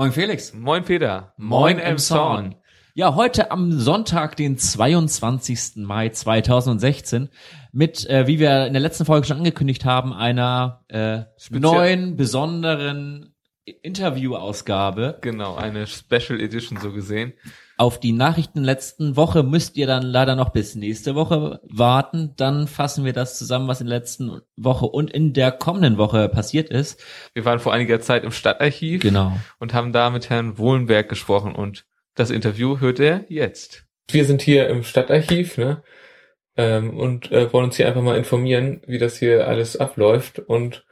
Moin Felix. Moin Peter. Moin Emson. Ja, heute am Sonntag, den 22. Mai 2016, mit, äh, wie wir in der letzten Folge schon angekündigt haben, einer äh, neuen, besonderen Interviewausgabe. Genau, eine Special Edition so gesehen. Auf die Nachrichten letzten Woche müsst ihr dann leider noch bis nächste Woche warten. Dann fassen wir das zusammen, was in der letzten Woche und in der kommenden Woche passiert ist. Wir waren vor einiger Zeit im Stadtarchiv Genau. und haben da mit Herrn Wohlenberg gesprochen und das Interview hört er jetzt. Wir sind hier im Stadtarchiv, ne? Ähm, und äh, wollen uns hier einfach mal informieren, wie das hier alles abläuft und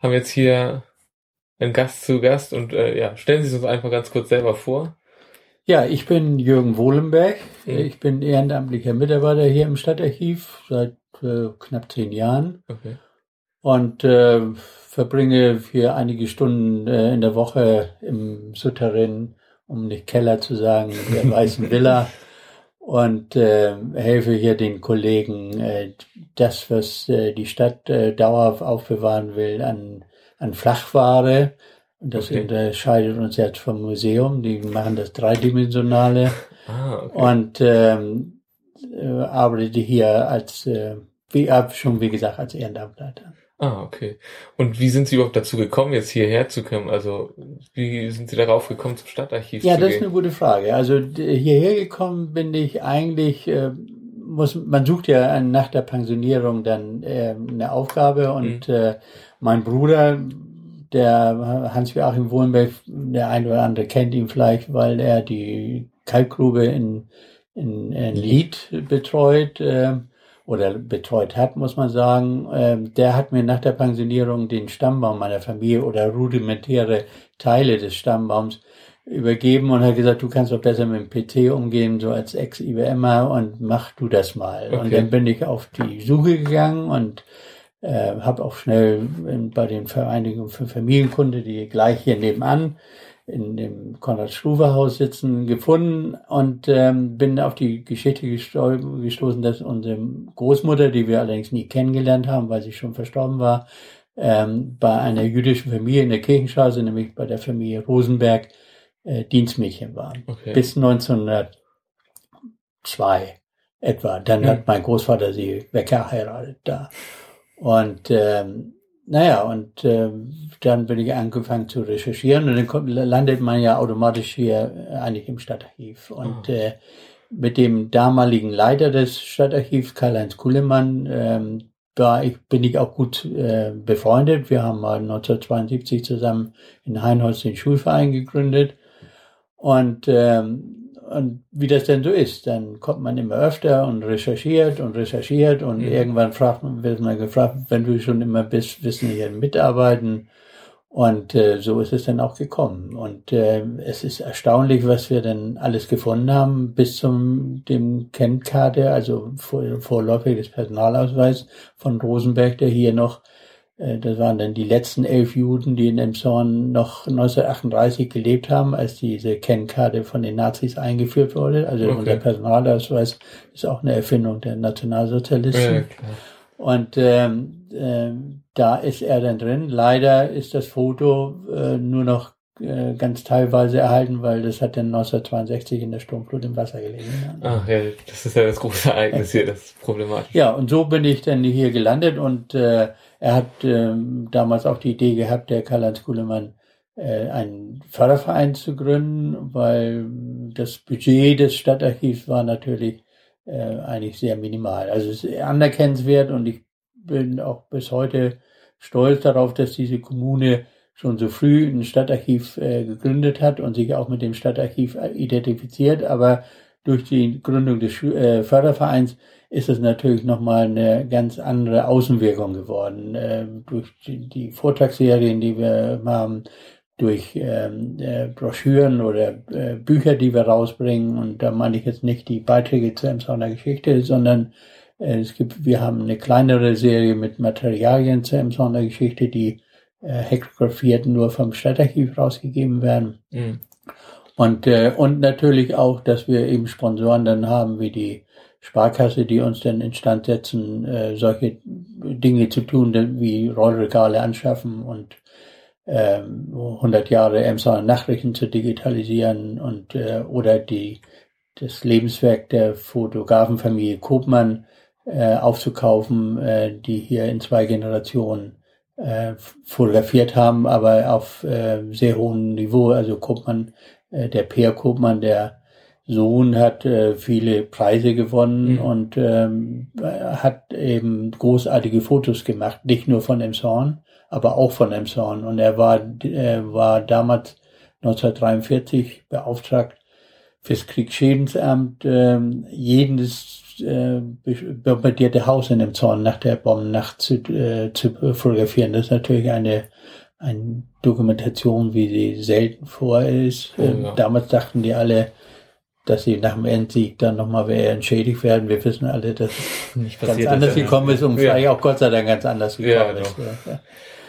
haben jetzt hier einen Gast zu Gast und äh, ja, stellen Sie sich uns einfach ganz kurz selber vor. Ja, ich bin Jürgen Wohlenberg. Mhm. Ich bin ehrenamtlicher Mitarbeiter hier im Stadtarchiv seit äh, knapp zehn Jahren Okay. und äh, verbringe hier einige Stunden äh, in der Woche im Souterrain, um nicht Keller zu sagen, der Weißen Villa und äh, helfe hier den Kollegen, äh, das, was äh, die Stadt dauerhaft aufbewahren will, an, an Flachware. Das Okay. unterscheidet uns jetzt vom Museum. Die machen das dreidimensionale Ah, okay. und ähm, äh, arbeite hier als, äh, wie ab schon wie gesagt, als Ehrenamtleiter. Ah, okay. Und wie sind Sie überhaupt dazu gekommen, jetzt hierher zu kommen? Also, wie sind Sie darauf gekommen, zum Stadtarchiv Ja, zu das ist gehen? eine gute Frage. Also hierher gekommen bin ich eigentlich, äh, muss man sucht ja an- nach der Pensionierung dann äh, eine Aufgabe und äh, mein Bruder, der Hans-Joachim Wohlenberg, der ein oder andere kennt ihn vielleicht, weil er die Kalkgrube in, in, in Lied betreut äh, oder betreut hat, muss man sagen. Ähm, der hat mir nach der Pensionierung den Stammbaum meiner Familie oder rudimentäre Teile des Stammbaums übergeben und hat gesagt, du kannst doch besser mit dem PC umgehen, so als Ex-IBMer und mach du das mal. Und Okay. dann bin ich auf die Suche gegangen und äh, habe auch schnell in, bei den Vereinigungen für Familienkunde, die gleich hier nebenan in dem Konrad-Struve-Haus sitzen, gefunden und ähm, bin auf die Geschichte gestol- gestoßen, dass unsere Großmutter, die wir allerdings nie kennengelernt haben, weil sie schon verstorben war, ähm, bei einer jüdischen Familie in der Kirchenstraße, nämlich bei der Familie Rosenberg, äh, Dienstmädchen waren. Okay. Bis 1902 etwa. Dann Mhm. hat mein Großvater sie weggeheiratet da. Und ähm, naja, und ähm, dann bin ich angefangen zu recherchieren und dann kommt, landet man ja automatisch hier äh, eigentlich im Stadtarchiv. Und Ah. äh, mit dem damaligen Leiter des Stadtarchivs, Karl-Heinz Kuhlemann, ähm, war ich, bin ich auch gut äh, befreundet. Wir haben mal 1972 zusammen in Heinholz den Schulverein gegründet. Und, ähm, und wie das denn so ist, dann kommt man immer öfter und recherchiert und recherchiert und Mhm. irgendwann fragt man, wird man gefragt, wenn du schon immer bist, wissen wir hier mitarbeiten. Und äh, so ist es dann auch gekommen. Und äh, es ist erstaunlich, was wir dann alles gefunden haben, bis zum dem Kennkarte, also vor, vorläufiges Personalausweis von Rosenberg, der hier noch, das waren dann die letzten elf Juden, die in Emshorn noch 1938 gelebt haben, als diese Kennkarte von den Nazis eingeführt wurde. Also Okay. unser Personalausweis ist auch eine Erfindung der Nationalsozialisten. Ja. Und ähm, ähm, da ist er dann drin. Leider ist das Foto äh, nur noch äh, ganz teilweise erhalten, weil das hat dann 1962 in der Sturmflut im Wasser gelegen. Ah, ja, das ist ja das große Ereignis hier, das ist problematisch. Ja, und so bin ich dann hier gelandet und äh, er hat ähm, damals auch die Idee gehabt, der Karl-Heinz Kuhlemann, äh, einen Förderverein zu gründen, weil das Budget des Stadtarchivs war natürlich äh, eigentlich sehr minimal. Also es ist anerkennenswert und ich bin auch bis heute stolz darauf, dass diese Kommune schon so früh ein Stadtarchiv äh, gegründet hat und sich auch mit dem Stadtarchiv identifiziert, aber durch die Gründung des äh, Fördervereins ist es natürlich nochmal eine ganz andere Außenwirkung geworden. Äh, durch die, die Vortragsserien, die wir haben, durch ähm, äh, Broschüren oder äh, Bücher, die wir rausbringen. Und da meine ich jetzt nicht die Beiträge zur Emsauner Geschichte, sondern äh, es gibt, wir haben eine kleinere Serie mit Materialien zur Emsauner Geschichte, die äh, hektografiert nur vom Stadtarchiv rausgegeben werden. Mhm. Und, äh, und natürlich auch, dass wir eben Sponsoren dann haben, wie die Sparkasse, die uns dann instand setzen, äh, solche Dinge zu tun, wie Rollregale anschaffen und ähm, 100 Jahre Emsonner Nachrichten zu digitalisieren und äh, oder die das Lebenswerk der Fotografenfamilie Kopmann äh, aufzukaufen, äh, die hier in zwei Generationen äh, fotografiert haben, aber auf äh, sehr hohem Niveau. Also Kopmann, äh, der Peer Kopmann, der Sohn hat äh, viele Preise gewonnen mhm. und ähm, hat eben großartige Fotos gemacht, nicht nur von Emshorn, aber auch von Emshorn. Und er war, er war damals 1943 beauftragt fürs Kriegsschädensamt, äh, jedes äh, bombardierte Haus in dem Zorn nach der Bombennacht zu, äh, zu fotografieren. Das ist natürlich eine, eine Dokumentation, wie sie selten vor ist. Oh, ähm, ja. Damals dachten die alle, dass sie nach dem Endsieg dann nochmal entschädigt werden. Wir wissen alle, dass es nicht ganz anders gekommen ist und ja. vielleicht auch Gott sei Dank ganz anders gekommen ja, ist. Ja.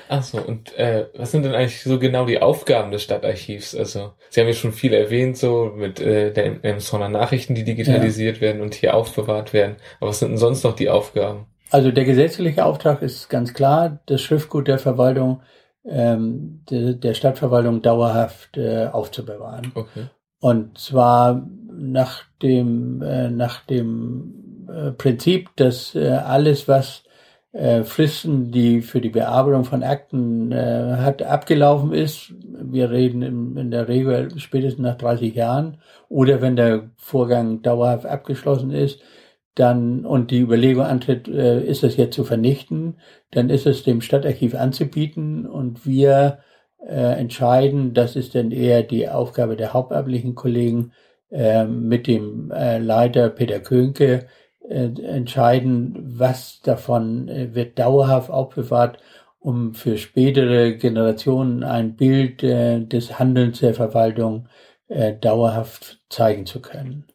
Ach so, und äh, was sind denn eigentlich so genau die Aufgaben des Stadtarchivs? Also, Sie haben ja schon viel erwähnt, so mit äh, den Emsonner Nachrichten, die digitalisiert werden und hier aufbewahrt werden. Aber was sind denn sonst noch die Aufgaben? Also der gesetzliche Auftrag ist ganz klar, das Schriftgut der Verwaltung, ähm, de, der Stadtverwaltung dauerhaft äh, aufzubewahren. Okay. Und zwar nach dem, äh, nach dem äh, Prinzip, dass äh, alles, was äh, Fristen, die für die Bearbeitung von Akten äh, hat, abgelaufen ist. Wir reden in, in der Regel spätestens nach 30 Jahren oder wenn der Vorgang dauerhaft abgeschlossen ist, dann und die Überlegung antritt, äh, ist das jetzt zu vernichten, dann ist es dem Stadtarchiv anzubieten und wir äh, entscheiden, das ist dann eher die Aufgabe der hauptamtlichen Kollegen mit dem äh, Leiter Peter Könke, äh, entscheiden, was davon äh, wird dauerhaft aufbewahrt, um für spätere Generationen ein Bild äh, des Handelns der Verwaltung dauerhaft zeigen zu können.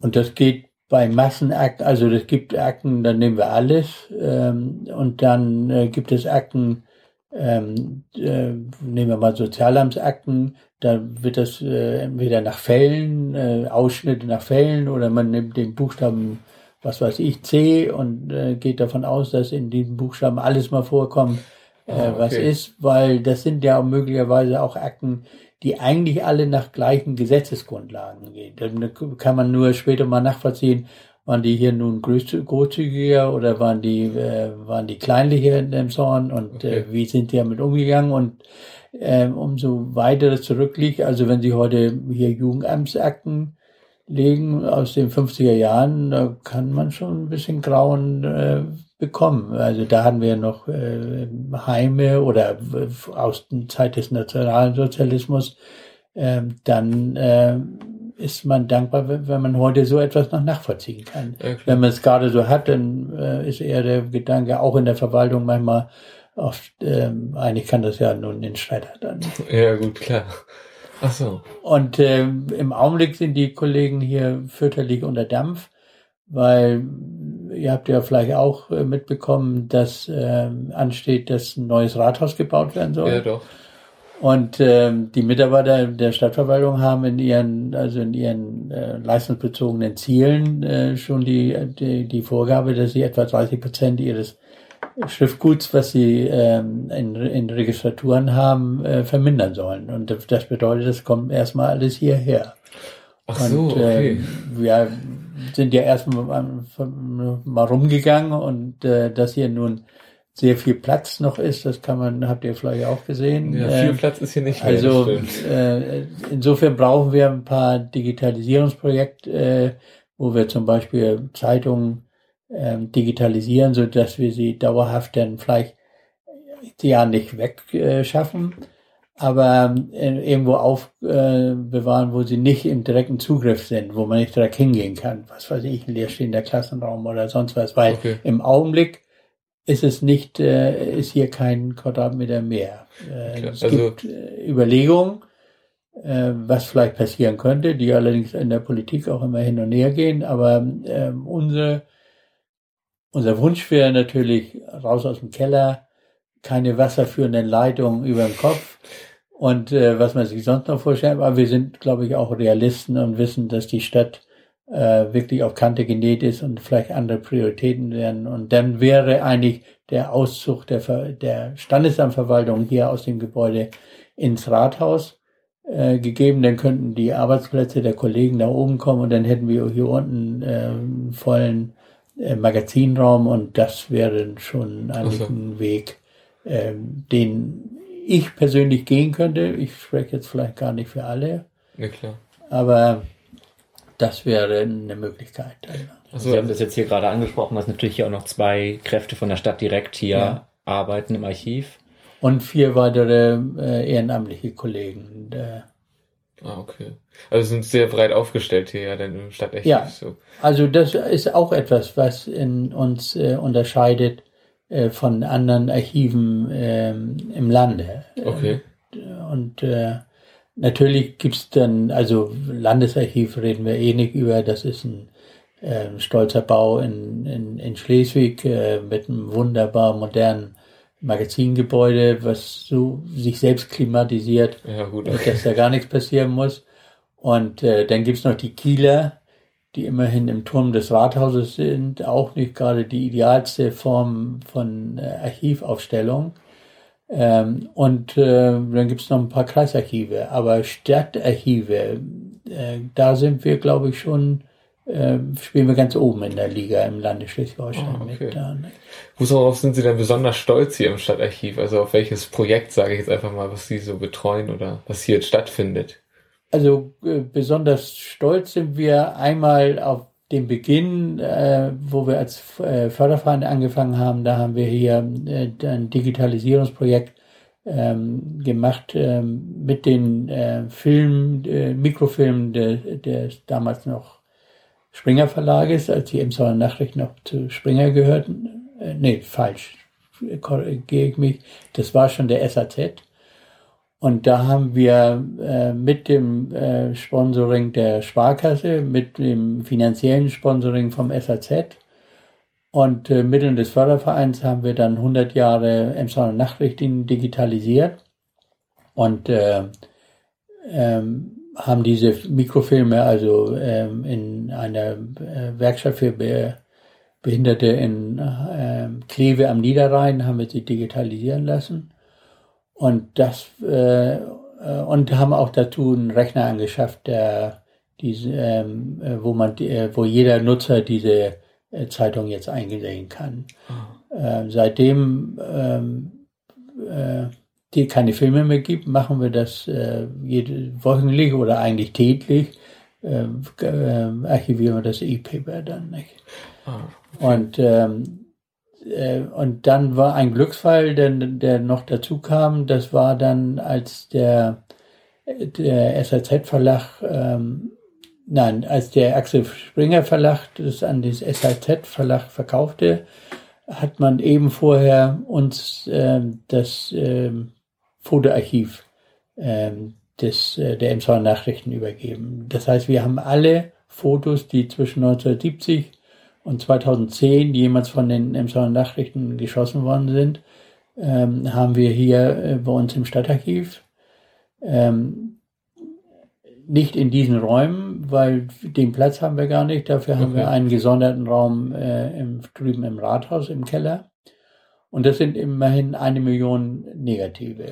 Und das geht bei Massenakten, also es gibt Akten, dann nehmen wir alles, ähm, und dann gibt es Akten, ähm, äh, nehmen wir mal Sozialamtsakten, da wird das äh, entweder nach Fällen, äh, Ausschnitte nach Fällen oder man nimmt den Buchstaben was weiß ich, C und äh, geht davon aus, dass in diesen Buchstaben alles mal vorkommt, äh, ah, okay. was ist, weil das sind ja möglicherweise auch Akten, die eigentlich alle nach gleichen Gesetzesgrundlagen gehen. Dann kann man nur später mal nachvollziehen, waren die hier nun großzügiger oder waren die, äh, waren die kleinlicher in dem Zorn und okay. äh, wie sind die damit umgegangen und äh, umso weiter das zurückliegt, also wenn Sie heute hier Jugendamtsakten legen aus den 50er Jahren, da kann man schon ein bisschen Grauen äh, bekommen. Also da hatten wir noch äh, Heime oder aus der Zeit des Nationalsozialismus. Äh, dann äh, ist man dankbar, wenn man heute so etwas noch nachvollziehen kann. Okay. Wenn man es gerade so hat, dann äh, ist eher der Gedanke auch in der Verwaltung manchmal oft, ähm, eigentlich kann das ja nun den Streiter dann. Ja, gut, klar. Ach so. Und äh, im Augenblick sind die Kollegen hier fürchterlich unter Dampf, weil ihr habt ja vielleicht auch äh, mitbekommen, dass äh, ansteht, dass ein neues Rathaus gebaut werden soll. Ja, doch. Und äh, die Mitarbeiter der Stadtverwaltung haben in ihren, also in ihren äh, leistungsbezogenen Zielen äh, schon die, die, die Vorgabe, dass sie etwa 30 Prozent ihres Schriftguts, was sie ähm, in, in Registraturen haben, äh, vermindern sollen. Und das bedeutet, es kommt erstmal alles hierher. Ach so, und, okay. Äh, wir sind ja erstmal mal rumgegangen und äh, dass hier nun sehr viel Platz noch ist, das kann man, habt ihr vielleicht auch gesehen. Ja, viel äh, Platz ist hier nicht mehr. Also äh, insofern brauchen wir ein paar Digitalisierungsprojekte, äh, wo wir zum Beispiel Zeitungen ähm, digitalisieren, so dass wir sie dauerhaft dann vielleicht ja nicht wegschaffen, äh, aber äh, irgendwo aufbewahren, äh, wo sie nicht im direkten Zugriff sind, wo man nicht direkt hingehen kann. Was weiß ich, ein leerstehender Klassenraum oder sonst was, weil okay. im Augenblick ist es nicht, äh, ist hier kein Quadratmeter mehr. Äh, okay. Es also, gibt äh, Überlegungen, äh, was vielleicht passieren könnte, die allerdings in der Politik auch immer hin und her gehen, aber äh, unsere unser Wunsch wäre natürlich raus aus dem Keller, keine wasserführenden Leitungen über dem Kopf und äh, was man sich sonst noch vorstellt. Aber wir sind, glaube ich, auch Realisten und wissen, dass die Stadt äh, wirklich auf Kante genäht ist und vielleicht andere Prioritäten werden. Und dann wäre eigentlich der Auszug der, der Standesamtverwaltung hier aus dem Gebäude ins Rathaus äh, gegeben. Dann könnten die Arbeitsplätze der Kollegen da oben kommen und dann hätten wir hier unten äh, vollen äh, Magazinraum und das wäre schon eigentlich also. ein Weg, äh, den ich persönlich gehen könnte. Ich spreche jetzt vielleicht gar nicht für alle. Ja, klar. Aber das wäre eine Möglichkeit. Also, Sie haben das jetzt hier gerade angesprochen, dass natürlich hier auch noch zwei Kräfte von der Stadt direkt hier ja. arbeiten im Archiv. Und vier weitere äh, ehrenamtliche Kollegen. Der, ah, okay. Also sind sehr breit aufgestellt hier ja dann im Stadtarchiv. Ja, so. also das ist auch etwas, was in uns äh, unterscheidet äh, von anderen Archiven äh, im Lande. Okay. Und äh, Natürlich gibt's dann, also Landesarchiv reden wir eh nicht über, das ist ein äh, stolzer Bau in, in, in Schleswig äh, mit einem wunderbar modernen Magazingebäude, was so sich selbst klimatisiert, ja, gut, okay. dass da gar nichts passieren muss. Und äh, dann gibt's noch die Kieler, die immerhin im Turm des Rathauses sind, auch nicht gerade die idealste Form von äh, Archivaufstellung. Ähm, und äh, dann gibt's noch ein paar Kreisarchive. Aber Stadtarchive, äh, da sind wir, glaube ich, schon, äh, spielen wir ganz oben in der Liga im Lande Schleswig-Holstein oh, okay. mit. Da, ne? Worauf sind Sie denn besonders stolz hier im Stadtarchiv? Also auf welches Projekt, sage ich jetzt einfach mal, was Sie so betreuen oder was hier jetzt stattfindet? Also äh, besonders stolz sind wir einmal auf dem Beginn, äh, wo wir als äh, Förderverein angefangen haben, da haben wir hier äh, ein Digitalisierungsprojekt ähm, gemacht ähm, mit den Filmen, Mikrofilmen des der damals noch Springer Verlages, als die Emsauer Nachrichten noch zu Springer gehörten. Äh, nee, falsch, korrigiere ich mich. Das war schon der SAZ. Und da haben wir äh, mit dem äh, Sponsoring der Sparkasse, mit dem finanziellen Sponsoring vom SAZ und äh, Mitteln des Fördervereins haben wir dann 100 Jahre Emsonner Nachrichten digitalisiert und äh, ähm, haben diese Mikrofilme also ähm, in einer äh, Werkstatt für Be Behinderte in äh, Kleve am Niederrhein haben wir sie digitalisieren lassen. Und das äh, äh, und haben auch dazu einen Rechner angeschafft, der diese, ähm, äh, wo man, äh, wo jeder Nutzer diese äh, Zeitung jetzt einsehen kann. Oh. Seitdem ähm, äh, die keine Filme mehr gibt, machen wir das äh, jede, wöchentlich oder eigentlich täglich. Äh, äh, archivieren wir das E-Paper dann nicht. Oh. Und ähm, äh, und dann war ein Glücksfall, der, der noch dazu kam. Das war dann, als der, der SAZ-Verlag, ähm, nein, als der Axel Springer Verlag das an das SAZ-Verlag verkaufte, hat man eben vorher uns äh, das äh, Fotoarchiv äh, des, äh, der Emsauer Nachrichten übergeben. Das heißt, wir haben alle Fotos, die zwischen 1970 und 2010 die jemals von den Emsauer Nachrichten geschossen worden sind, ähm, haben wir hier äh, bei uns im Stadtarchiv. Ähm, nicht in diesen Räumen, weil den Platz haben wir gar nicht. Dafür okay. haben wir einen gesonderten Raum äh, im, drüben im Rathaus im Keller. Und das sind immerhin eine Million Negative,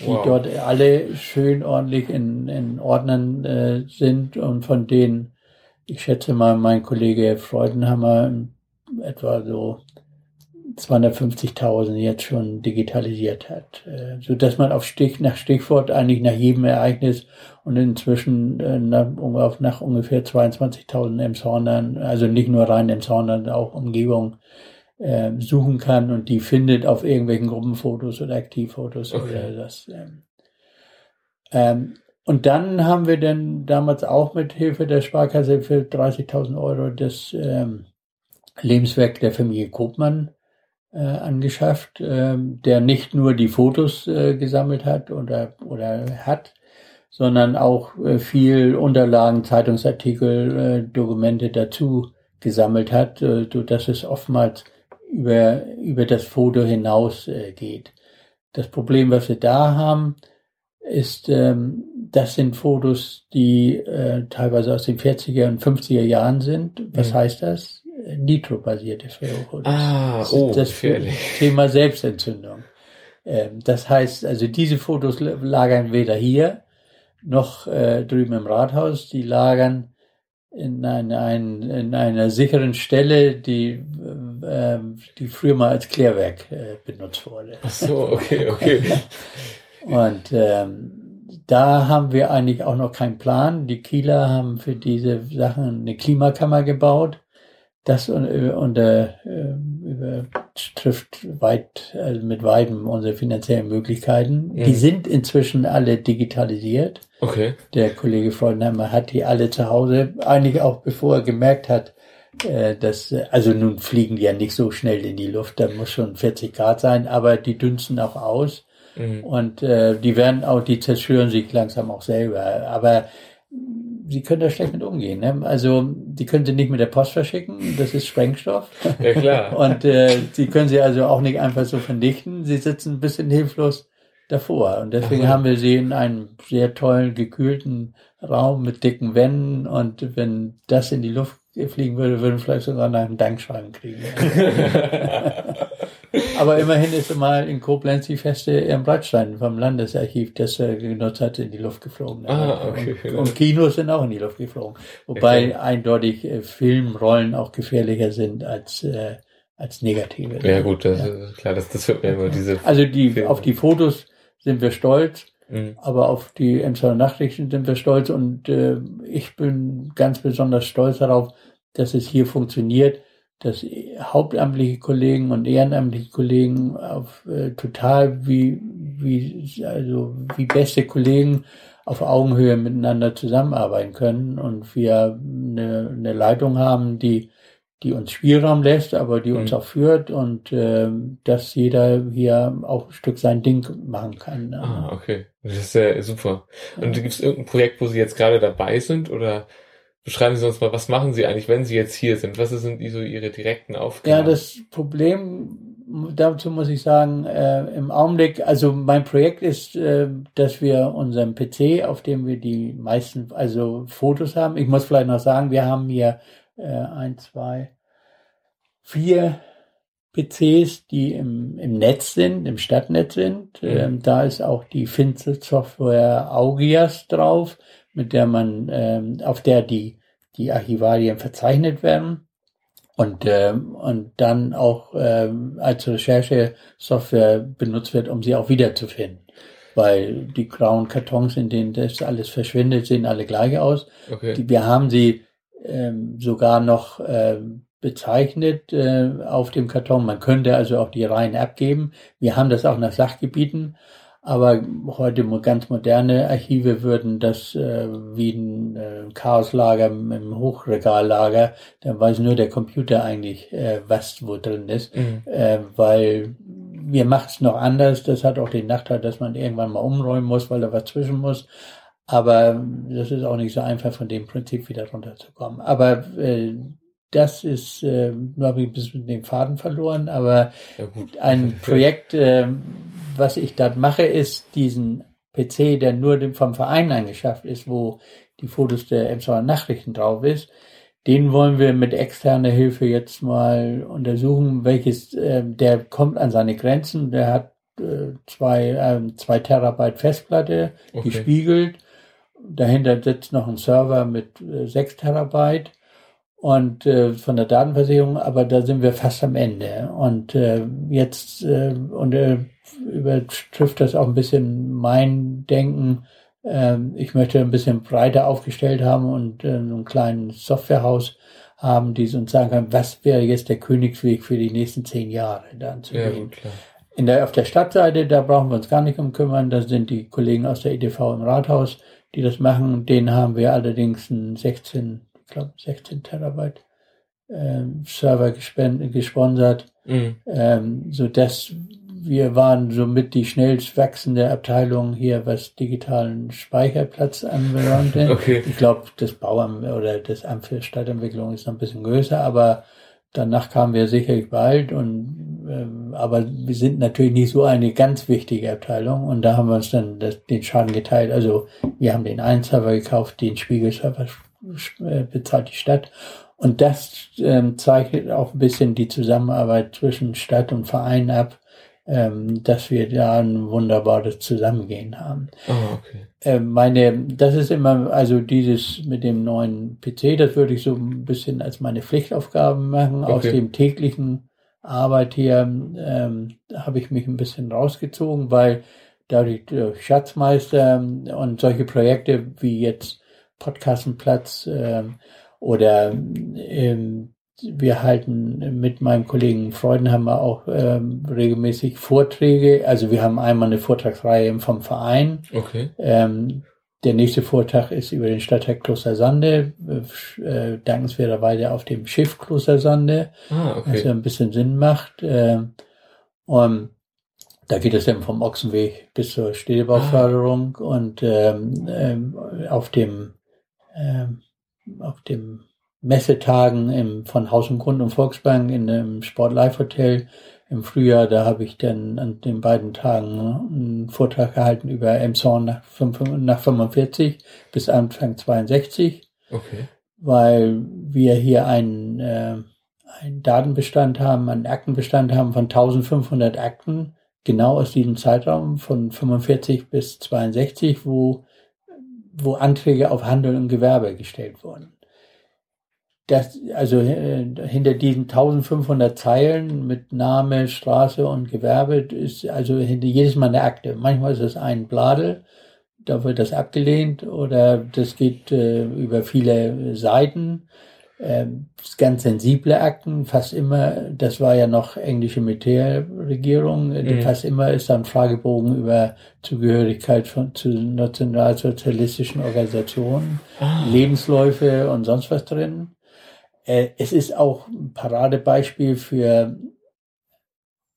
die wow. dort alle schön ordentlich in, in Ordnern äh, sind und von denen ich schätze mal, mein Kollege Freudenhammer etwa so 250.000 jetzt schon digitalisiert hat, äh, so dass man auf Stich nach Stichwort eigentlich nach jedem Ereignis und inzwischen äh, nach, nach ungefähr 22.000 Emshornern, also nicht nur rein Emshornern, auch Umgebung äh, suchen kann und die findet auf irgendwelchen Gruppenfotos oder Aktivfotos okay. oder das. Ähm, ähm, und dann haben wir dann damals auch mit Hilfe der Sparkasse für 30.000 Euro das ähm, Lebenswerk der Familie Kopmann äh, angeschafft, äh, der nicht nur die Fotos äh, gesammelt hat oder, oder hat, sondern auch äh, viel Unterlagen, Zeitungsartikel, äh, Dokumente dazu gesammelt hat, äh, so dass es oftmals über, über das Foto hinaus äh, geht. Das Problem, was wir da haben, ist, ähm, das sind Fotos, die äh, teilweise aus den 40er und 50er Jahren sind. Was mhm. heißt das? Nitro-basierte Fotos. Ah, das oh, das Thema Selbstentzündung. Ähm, das heißt, also diese Fotos lagern weder hier noch äh, drüben im Rathaus, die lagern in, ein, ein, in einer sicheren Stelle, die, äh, die früher mal als Klärwerk äh, benutzt wurde. Ach so, okay, okay. Und ähm, da haben wir eigentlich auch noch keinen Plan. Die Kieler haben für diese Sachen eine Klimakammer gebaut. Das unter, äh, übertrifft weit, also mit weitem unsere finanziellen Möglichkeiten. Mhm. Die sind inzwischen alle digitalisiert. Okay. Der Kollege Freudenheimer hat die alle zu Hause, eigentlich auch bevor er gemerkt hat, äh, dass, also nun fliegen die ja nicht so schnell in die Luft, da muss schon 40 Grad sein, aber die dünsten auch aus. Mhm. Und äh, die werden auch, die zerstören sich langsam auch selber. Aber sie können da schlecht mit umgehen. Ne? Also die können sie nicht mit der Post verschicken, das ist Sprengstoff. Ja klar. Und äh, sie können sie also auch nicht einfach so vernichten. Sie sitzen ein bisschen hilflos davor. Und deswegen Aha. haben wir sie in einem sehr tollen, gekühlten Raum mit dicken Wänden. Und wenn das in die Luft fliegen würde, würden wir vielleicht sogar noch einen Dankschreiben kriegen. Aber immerhin ist mal in Koblenz die Feste im Breitstein vom Landesarchiv, das er genutzt hat, in die Luft geflogen. Ah, okay. Und, und Kinos sind auch in die Luft geflogen. Wobei okay. eindeutig äh, Filmrollen auch gefährlicher sind als, äh, als negative. Ja gut, das ja. klar, das, das wird mir immer diese. Also die, Filme. auf die Fotos sind wir stolz. Mhm. Aber auf die Emscher Nachrichten sind wir stolz und äh, ich bin ganz besonders stolz darauf, dass es hier funktioniert, dass hauptamtliche Kollegen und ehrenamtliche Kollegen auf äh, total wie, wie, also wie beste Kollegen auf Augenhöhe miteinander zusammenarbeiten können und wir eine, eine Leitung haben, die, die uns Spielraum lässt, aber die uns mhm. auch führt und äh, dass jeder hier auch ein Stück sein Ding machen kann. Ah, okay. Das ist ja super. Und ja. gibt es irgendein Projekt, wo Sie jetzt gerade dabei sind oder Beschreiben Sie uns mal, was machen Sie eigentlich, wenn Sie jetzt hier sind? Was sind so Ihre direkten Aufgaben? Ja, das Problem, dazu muss ich sagen, äh, im Augenblick, also mein Projekt ist, äh, dass wir unseren PC, auf dem wir die meisten, also Fotos haben. Ich muss vielleicht noch sagen, wir haben hier äh, ein, zwei, vier PCs, die im, im Netz sind, im Stadtnetz sind. Mhm. Ähm, da ist auch die Finzel-Software Augias drauf mit der man, ähm, auf der die, die Archivalien verzeichnet werden und, ähm, und dann auch ähm, als Recherchesoftware benutzt wird, um sie auch wiederzufinden. Weil die grauen Kartons, in denen das alles verschwindet, sehen alle gleich aus. Okay. Die, wir haben sie ähm, sogar noch ähm, bezeichnet äh, auf dem Karton. Man könnte also auch die Reihen abgeben. Wir haben das auch nach Sachgebieten aber heute ganz moderne Archive würden das äh, wie ein äh, Chaoslager im Hochregallager, dann weiß nur der Computer eigentlich, äh, was wo drin ist, mhm. äh, weil mir macht's noch anders. Das hat auch den Nachteil, dass man irgendwann mal umräumen muss, weil da was zwischen muss. Aber das ist auch nicht so einfach, von dem Prinzip wieder runterzukommen. Aber äh, das ist, äh, nur habe ich ein bisschen den Faden verloren, aber ja, ein Projekt, äh, was ich dort mache, ist diesen PC, der nur vom Verein eingeschafft ist, wo die Fotos der Emsauer Nachrichten drauf ist, den wollen wir mit externer Hilfe jetzt mal untersuchen, welches, äh, der kommt an seine Grenzen, der hat äh, zwei, äh, zwei Terabyte Festplatte, okay. die spiegelt, dahinter sitzt noch ein Server mit äh, sechs Terabyte und äh, von der Datenversicherung, aber da sind wir fast am Ende. Und äh, jetzt äh, und äh, übertrifft das auch ein bisschen mein Denken. Äh, ich möchte ein bisschen breiter aufgestellt haben und äh, so ein kleines Softwarehaus haben, die uns sagen kann, was wäre jetzt der Königsweg für die nächsten zehn Jahre dann zu ja, gehen. Klar. In der, auf der Stadtseite, da brauchen wir uns gar nicht um kümmern. Da sind die Kollegen aus der EDV im Rathaus, die das machen. Den haben wir allerdings ein 16 glaube 16 Terabyte ähm, Server gesponsert, mhm. ähm, so dass wir waren somit die schnellst wachsende Abteilung hier, was digitalen Speicherplatz anbelangte. Okay. Ich glaube, das Bauamt oder das Amt für Stadtentwicklung ist noch ein bisschen größer, aber danach kamen wir sicherlich bald und ähm, aber wir sind natürlich nicht so eine ganz wichtige Abteilung und da haben wir uns dann das, den Schaden geteilt. Also wir haben den einen Server gekauft, den Spiegelserver bezahlt die Stadt und das ähm, zeichnet auch ein bisschen die Zusammenarbeit zwischen Stadt und Verein ab ähm, dass wir da ein wunderbares Zusammengehen haben. Oh, okay. Ähm, meine, das ist immer, also dieses mit dem neuen PC, das würde ich so ein bisschen als meine Pflichtaufgaben machen. Okay. Aus dem täglichen Arbeit hier ähm, habe ich mich ein bisschen rausgezogen, weil dadurch durch Schatzmeister und solche Projekte wie jetzt Podcastenplatz ähm, oder ähm, wir halten mit meinem Kollegen Freudenhammer auch ähm, regelmäßig Vorträge. Also wir haben einmal eine Vortragsreihe vom Verein. Okay. Ähm, der nächste Vortrag ist über den Stadtteil Klostersande, äh, dankenswerterweise auf dem Schiff Klostersande, ah, okay. was ja ein bisschen Sinn macht. Äh, und da geht es dann vom Ochsenweg bis zur Städtebauförderung ah. und ähm, ähm, auf dem ähm, auf dem Messetagen im, von Haus und Grund und Volksbank in dem Sport Life Hotel im Frühjahr. Da habe ich dann an den beiden Tagen einen Vortrag gehalten über Emshorn nach, nach 45 bis Anfang 62. Okay. Weil wir hier einen, äh, einen Datenbestand haben, einen Aktenbestand haben von 1500 Akten, genau aus diesem Zeitraum von 45 bis 62, wo, wo Anträge auf Handel und Gewerbe gestellt wurden das, also äh, hinter diesen 1500 Zeilen mit Name, Straße und Gewerbe ist also hinter jedes Mal eine Akte. Manchmal ist es ein Bladel, da wird das abgelehnt oder das geht äh, über viele Seiten. Äh, ganz sensible Akten, fast immer, das war ja noch englische Militärregierung, mhm. fast immer ist da ein Fragebogen über Zugehörigkeit von, zu nationalsozialistischen Organisationen, ah. Lebensläufe und sonst was drin. Äh, es ist auch ein Paradebeispiel für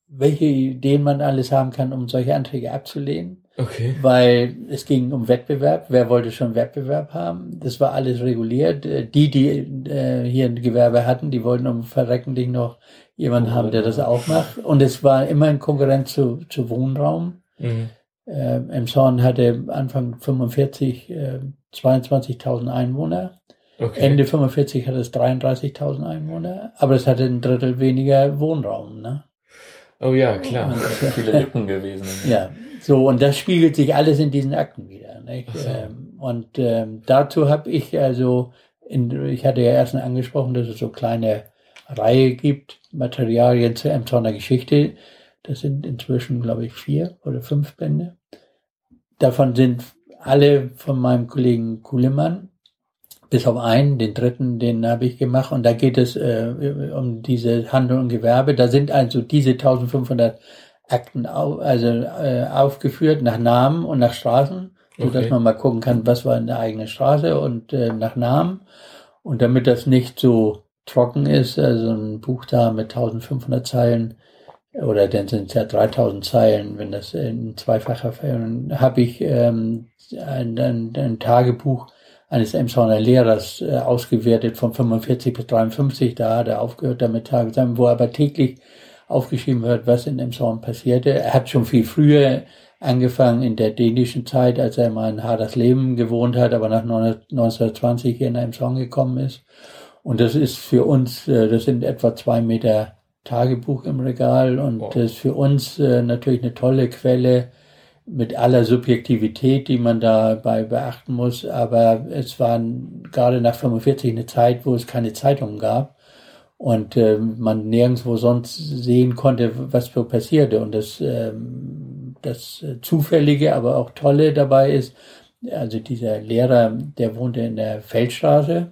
welche Ideen man alles haben kann, um solche Anträge abzulehnen. Okay. Weil es ging um Wettbewerb. Wer wollte schon Wettbewerb haben? Das war alles reguliert. Äh, die, die äh, hier ein Gewerbe hatten, die wollten um Verrecken dich noch jemanden oh, haben, der das auch macht. Und es war immer in Konkurrenz zu, zu Wohnraum. Mhm. Äh, Emshorn hatte Anfang 45 äh, 22.000 Einwohner. Okay. Ende 45 hat es 33.000 Einwohner, aber es hatte ein Drittel weniger Wohnraum. Ne? Oh ja, klar. Und, viele Lücken gewesen. Ja, so und das spiegelt sich alles in diesen Akten wieder. Nicht? So. Ähm, und ähm, dazu habe ich also, in, ich hatte ja erst angesprochen, dass es so kleine Reihe gibt, Materialien zur Emsonner Geschichte. Das sind inzwischen, glaube ich, vier oder fünf Bände. Davon sind alle von meinem Kollegen Kuhlemann bis auf einen, den dritten, den habe ich gemacht und da geht es äh, um diese Handel und Gewerbe. Da sind also diese 1500 Akten au, also äh, aufgeführt nach Namen und nach Straßen, so okay. dass man mal gucken kann, was war in der eigenen Straße und äh, nach Namen. Und damit das nicht so trocken ist, also ein Buch da mit 1500 Zeilen oder dann sind es ja 3000 Zeilen, wenn das in zweifacher Fällen, habe ich ähm, ein, ein, ein Tagebuch eines Emshorner Lehrers äh, ausgewertet von 45 bis 53. Da hat er aufgehört damit Tage wo er aber täglich aufgeschrieben wird, was in Emshorn passierte. Er hat schon viel früher angefangen in der dänischen Zeit, als er mal in Hadersleben gewohnt hat, aber nach 1920 hier in Emshorn gekommen ist. Und das ist für uns, äh, das sind etwa zwei Meter Tagebuch im Regal und wow. das ist für uns äh, natürlich eine tolle Quelle, mit aller Subjektivität, die man dabei beachten muss. Aber es war gerade nach 45 eine Zeit, wo es keine Zeitungen gab und äh, man nirgendwo sonst sehen konnte, was so passierte. Und das, ähm, das Zufällige, aber auch Tolle dabei ist, also dieser Lehrer, der wohnte in der Feldstraße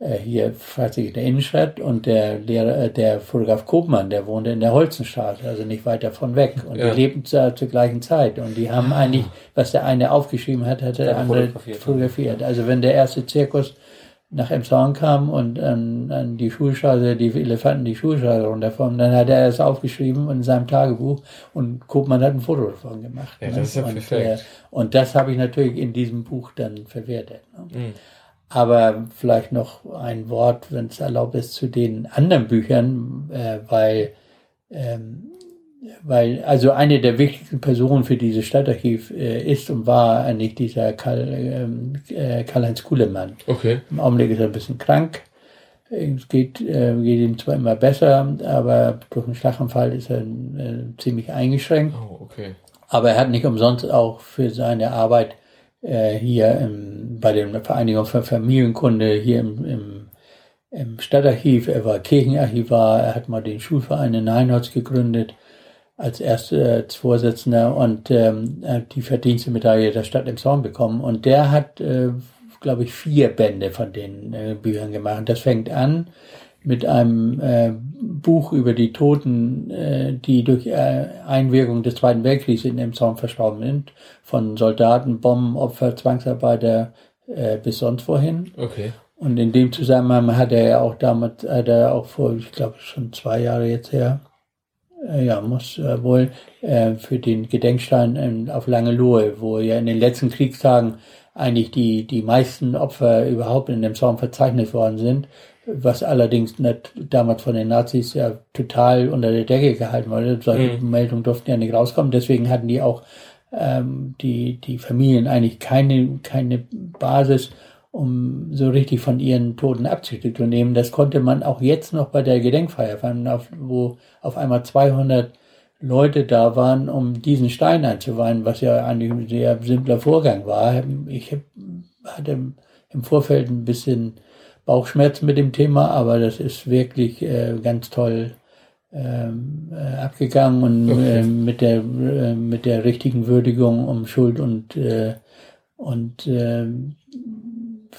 äh, hier fast in der Innenstadt und der Lehrer, äh, der Fotograf Kopmann, der wohnte in der Holzenstraße, also nicht weit davon weg. Und ja. die lebten zur, zur gleichen Zeit. Und die haben eigentlich, was der eine aufgeschrieben hat, hat der, der andere fotografiert. fotografiert. Also wenn der erste Zirkus nach Emshorn kam und an, an die Schulstraße, die Elefanten die Schulstraße runterfahren, dann hat er es aufgeschrieben in seinem Tagebuch und Kopmann hat ein Foto davon gemacht. Ja, ne? das ist ja und, perfekt. Äh, und das habe ich natürlich in diesem Buch dann verwertet. Ne? Mhm. Aber vielleicht noch ein Wort, wenn es erlaubt ist, zu den anderen Büchern, äh, weil, ähm, weil also eine der wichtigsten Personen für dieses Stadtarchiv äh, ist und war eigentlich dieser Karl, ähm, äh, Karl-Heinz Kuhlemann. Okay. Im Augenblick ist er ein bisschen krank. Es geht, äh, geht ihm zwar immer besser, aber durch einen Schlaganfall ist er äh, ziemlich eingeschränkt. Oh, okay. Aber er hat nicht umsonst auch für seine Arbeit äh, hier im, bei der Vereinigung für Familienkunde hier im, im, im Stadtarchiv, er war Kirchenarchivar, er hat mal den Schulverein in Einholz gegründet als erster äh, Vorsitzender und ähm, die Verdienstemedaille der Stadt im Zorn bekommen. Und der hat, äh, glaube ich, vier Bände von den äh, Büchern gemacht. Das fängt an mit einem äh, Buch über die Toten, äh, die durch äh, Einwirkung des Zweiten Weltkriegs in dem Zaun verstorben sind, von Soldaten, Bombenopfer, Zwangsarbeiter äh, bis sonst wohin. Okay. Und in dem Zusammenhang hat er ja auch damals, hat er auch vor, ich glaube schon zwei Jahre jetzt her, äh, ja, muss äh, wohl äh, für den Gedenkstein in, auf Langelohe, wo ja in den letzten Kriegstagen eigentlich die, die meisten Opfer überhaupt in dem Zaun verzeichnet worden sind, was allerdings nicht, damals von den Nazis ja total unter der Decke gehalten wurde. Solche mhm. Meldungen durften ja nicht rauskommen. Deswegen hatten die auch ähm, die, die Familien eigentlich keine, keine Basis, um so richtig von ihren Toten Abschied zu nehmen. Das konnte man auch jetzt noch bei der Gedenkfeier wo auf einmal 200 Leute da waren, um diesen Stein einzuweihen, was ja eigentlich ein sehr simpler Vorgang war. Ich hatte im Vorfeld ein bisschen Bauchschmerzen mit dem Thema, aber das ist wirklich äh, ganz toll ähm, äh, abgegangen und okay. äh, mit der äh, mit der richtigen Würdigung um Schuld und äh, und äh,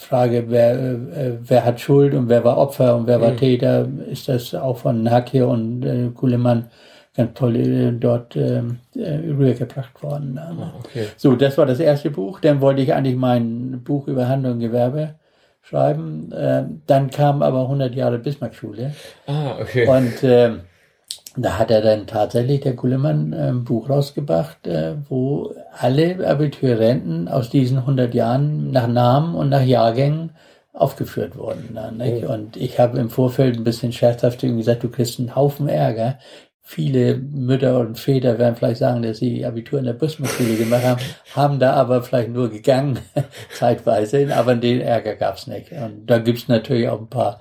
Frage, wer äh, wer hat Schuld und wer war Opfer und wer war mhm. Täter, ist das auch von Hakir und äh, Kuhlemann ganz toll äh, dort äh, rübergebracht worden. Oh, okay. So, das war das erste Buch. Dann wollte ich eigentlich mein Buch über Handel und Gewerbe schreiben. Äh, dann kam aber 100 Jahre Bismarck-Schule. Ah, okay. Und äh, da hat er dann tatsächlich, der Gullemann, ein Buch rausgebracht, äh, wo alle Abiturienten aus diesen 100 Jahren nach Namen und nach Jahrgängen aufgeführt wurden. Dann, oh. Und ich habe im Vorfeld ein bisschen scherzhaft gesagt, du kriegst einen Haufen Ärger, Viele Mütter und Väter werden vielleicht sagen, dass sie Abitur in der Busmusschule gemacht haben, haben da aber vielleicht nur gegangen, zeitweise, aber den Ärger gab's nicht. Und da gibt's natürlich auch ein paar,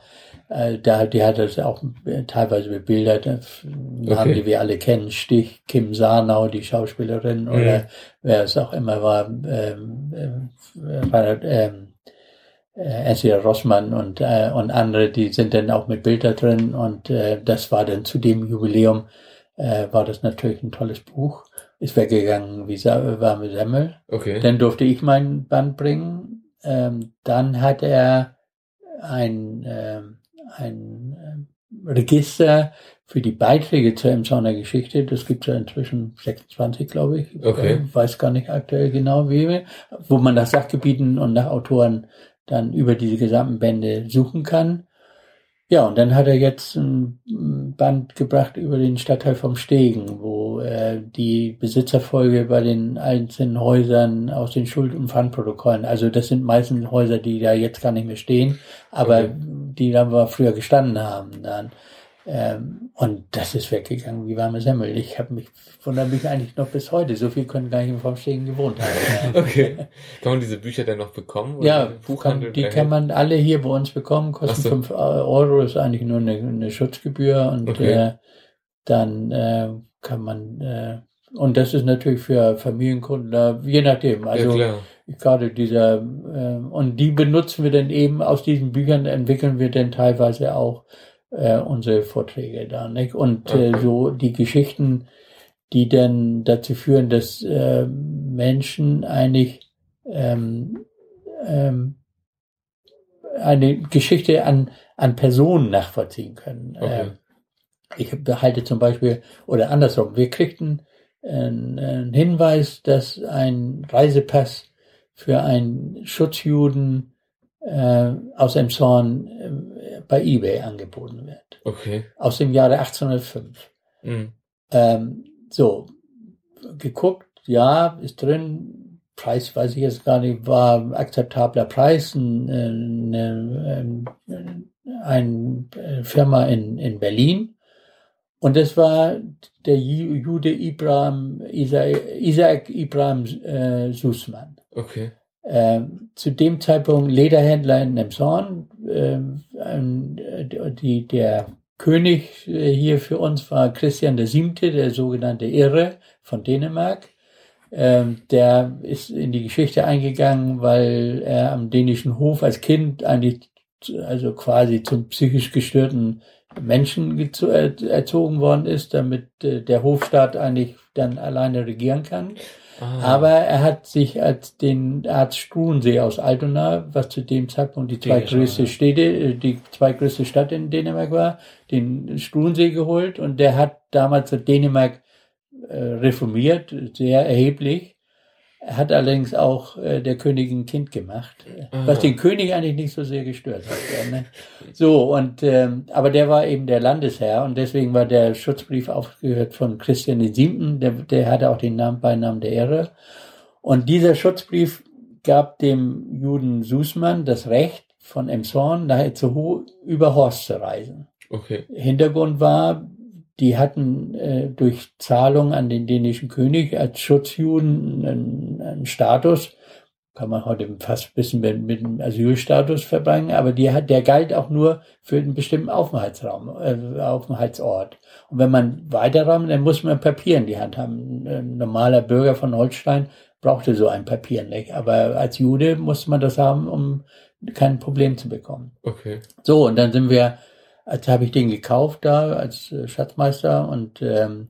äh, da, die hat das auch teilweise bebildert, Namen, okay. die wir alle kennen, Stich, Kim Sarnau, die Schauspielerin, oder wer es auch immer war, ähm, äh, ähm, äh, Enzia Rossmann und, äh, und andere, die sind dann auch mit Bild da drin und äh, das war dann zu dem Jubiläum, äh, war das natürlich ein tolles Buch. Ist weggegangen wie warme Semmel. Okay. Dann durfte ich mein Band bringen. Ähm, dann hat er ein, äh, ein äh, Register für die Beiträge zur Emsonner Geschichte. Das gibt es ja inzwischen 26, glaube ich. Okay. Ich weiß gar nicht aktuell genau wie, wo man nach Sachgebieten und nach Autoren dann über diese gesamten Bände suchen kann. Ja, und dann hat er jetzt ein Band gebracht über den Stadtteil vom Stegen, wo äh, die Besitzerfolge bei den einzelnen Häusern aus den Schuld- und Pfandprotokollen, also das sind meistens Häuser, die da jetzt gar nicht mehr stehen, aber okay. die da früher gestanden haben, dann ähm, und das ist weggegangen wie warme Semmel. Ich habe mich wundere mich eigentlich noch bis heute. So viel können gar nicht im Vorstehen gewohnt haben. okay. Kann man diese Bücher denn noch bekommen? ja, Buchhandel kann, die kann man alle hier bei uns bekommen. Kosten so. 5 Euro, ist eigentlich nur eine, eine Schutzgebühr und okay. äh, dann äh, kann man äh, und das ist natürlich für Familienkunden, je nachdem. Also ja, gerade dieser äh, und die benutzen wir dann eben aus diesen Büchern entwickeln wir dann teilweise auch äh, unsere Vorträge da. Nicht? Und äh, okay. so die Geschichten, die dann dazu führen, dass äh, Menschen eigentlich ähm, ähm, eine Geschichte an, an Personen nachvollziehen können. Okay. Ähm, ich behalte zum Beispiel, oder andersrum, wir kriegten einen, einen Hinweis, dass ein Reisepass für einen Schutzjuden äh, aus Emshorn äh, bei eBay angeboten wird. Okay. Aus dem Jahre 1805. Mhm. Ähm, so, geguckt, ja, ist drin, Preis weiß ich jetzt gar nicht, war akzeptabler Preis, eine, eine, eine Firma in, in Berlin. Und das war der Jude Ibrahim, Isaac Ibrahim äh, Sussmann. Okay. Ähm, zu dem Zeitpunkt Lederhändler in Nemsorn. Ähm, die, der König äh, hier für uns war Christian VII., der sogenannte Irre von Dänemark. Ähm, der ist in die Geschichte eingegangen, weil er am dänischen Hof als Kind eigentlich also quasi zum psychisch gestörten Menschen erzogen worden ist, damit äh, der Hofstaat eigentlich dann alleine regieren kann. Ah. Aber er hat sich als den Arzt Struensee aus Altona, was zu dem Zeitpunkt die zweitgrößte Städte, äh, die zweitgrößte Stadt in Dänemark war, den Struensee geholt und der hat damals Dänemark äh, reformiert, sehr erheblich. Hat allerdings auch äh, der Königin ein Kind gemacht, Aha. was den König eigentlich nicht so sehr gestört hat. Ne? So, und ähm, aber der war eben der Landesherr und deswegen war der Schutzbrief aufgehört von Christian VII., der, der hatte auch den Namen, Beinamen der Ehre. Und dieser Schutzbrief gab dem Juden Sußmann das Recht, von Emshorn nachher zu Ho über Horst zu reisen. Okay. Hintergrund war, die hatten äh, durch Zahlung an den dänischen König als Schutzjuden einen, einen Status, kann man heute fast ein bisschen mit, mit einem Asylstatus verbringen, aber die hat, der galt auch nur für einen bestimmten Aufenthaltsraum, äh, Aufenthaltsort. Und wenn man weiterraum, dann muss man Papier in die Hand haben. Ein normaler Bürger von Holstein brauchte so ein Papier nicht, aber als Jude musste man das haben, um kein Problem zu bekommen. Okay. So, und dann sind wir als habe ich den gekauft da als äh, Schatzmeister und ähm,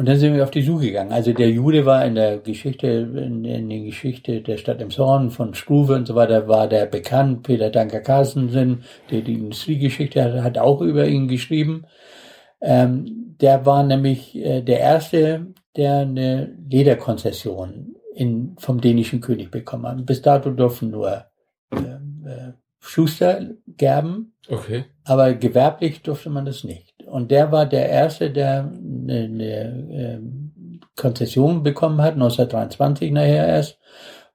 und dann sind wir auf die Suche gegangen. Also der Jude war in der Geschichte, in, in der Geschichte der Stadt im Zorn von Struve und so weiter, war der bekannt. Peter Danker Carstensen, der die Industriegeschichte hat, hat auch über ihn geschrieben. Ähm, der war nämlich äh, der erste, der eine Lederkonzession in, vom dänischen König bekommen hat. Bis dato durften nur äh, äh, Schuster gerben. Okay. Aber gewerblich durfte man das nicht. Und der war der Erste, der eine, eine ähm, Konzession bekommen hat, 1923 nachher erst,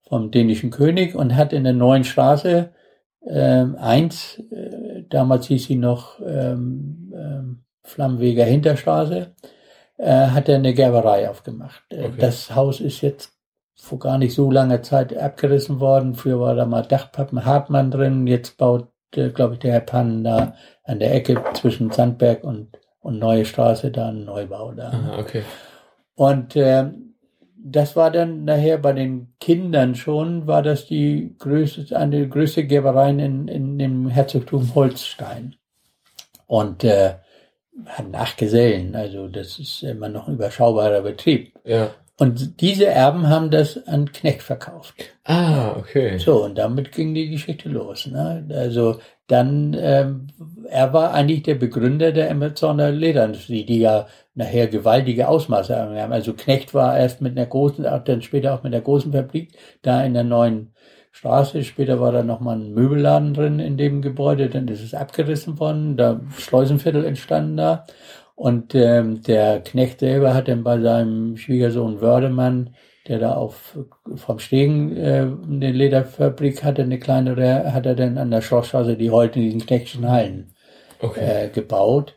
vom dänischen König und hat in der neuen Straße ähm, eins, äh, damals hieß sie noch ähm, ähm, Flammweger Hinterstraße, äh, hat er eine Gerberei aufgemacht. Äh, okay. Das Haus ist jetzt vor gar nicht so langer Zeit abgerissen worden. Früher war da mal Dachpappen Hartmann drin. Jetzt baut, äh, glaube ich, der Herr Pannen da an der Ecke zwischen Sandberg und, und Neue Straße da einen Neubau da. Aha, okay. Und äh, das war dann nachher bei den Kindern schon, war das die größte, eine der größte Gebereien in, in dem Herzogtum Holstein. Und äh, hat Nachgesellen, also das ist immer noch ein überschaubarer Betrieb. Ja. Und diese Erben haben das an Knecht verkauft. Ah, okay. So, und damit ging die Geschichte los. Ne? Also dann, ähm, er war eigentlich der Begründer der Amazoner Lederindustrie, die ja nachher gewaltige Ausmaße haben. Also Knecht war erst mit einer großen, dann später auch mit der großen Fabrik da in der neuen Straße. Später war da nochmal ein Möbelladen drin in dem Gebäude. Dann ist es abgerissen worden, da Schleusenviertel entstanden da. Und ähm, der Knecht selber hat dann bei seinem Schwiegersohn Wördemann, der da auf vom Stegen äh, eine Lederfabrik hatte, eine kleinere, hat er dann an der Schlossstraße die heutigen Knechtschen Hallen okay. äh, gebaut.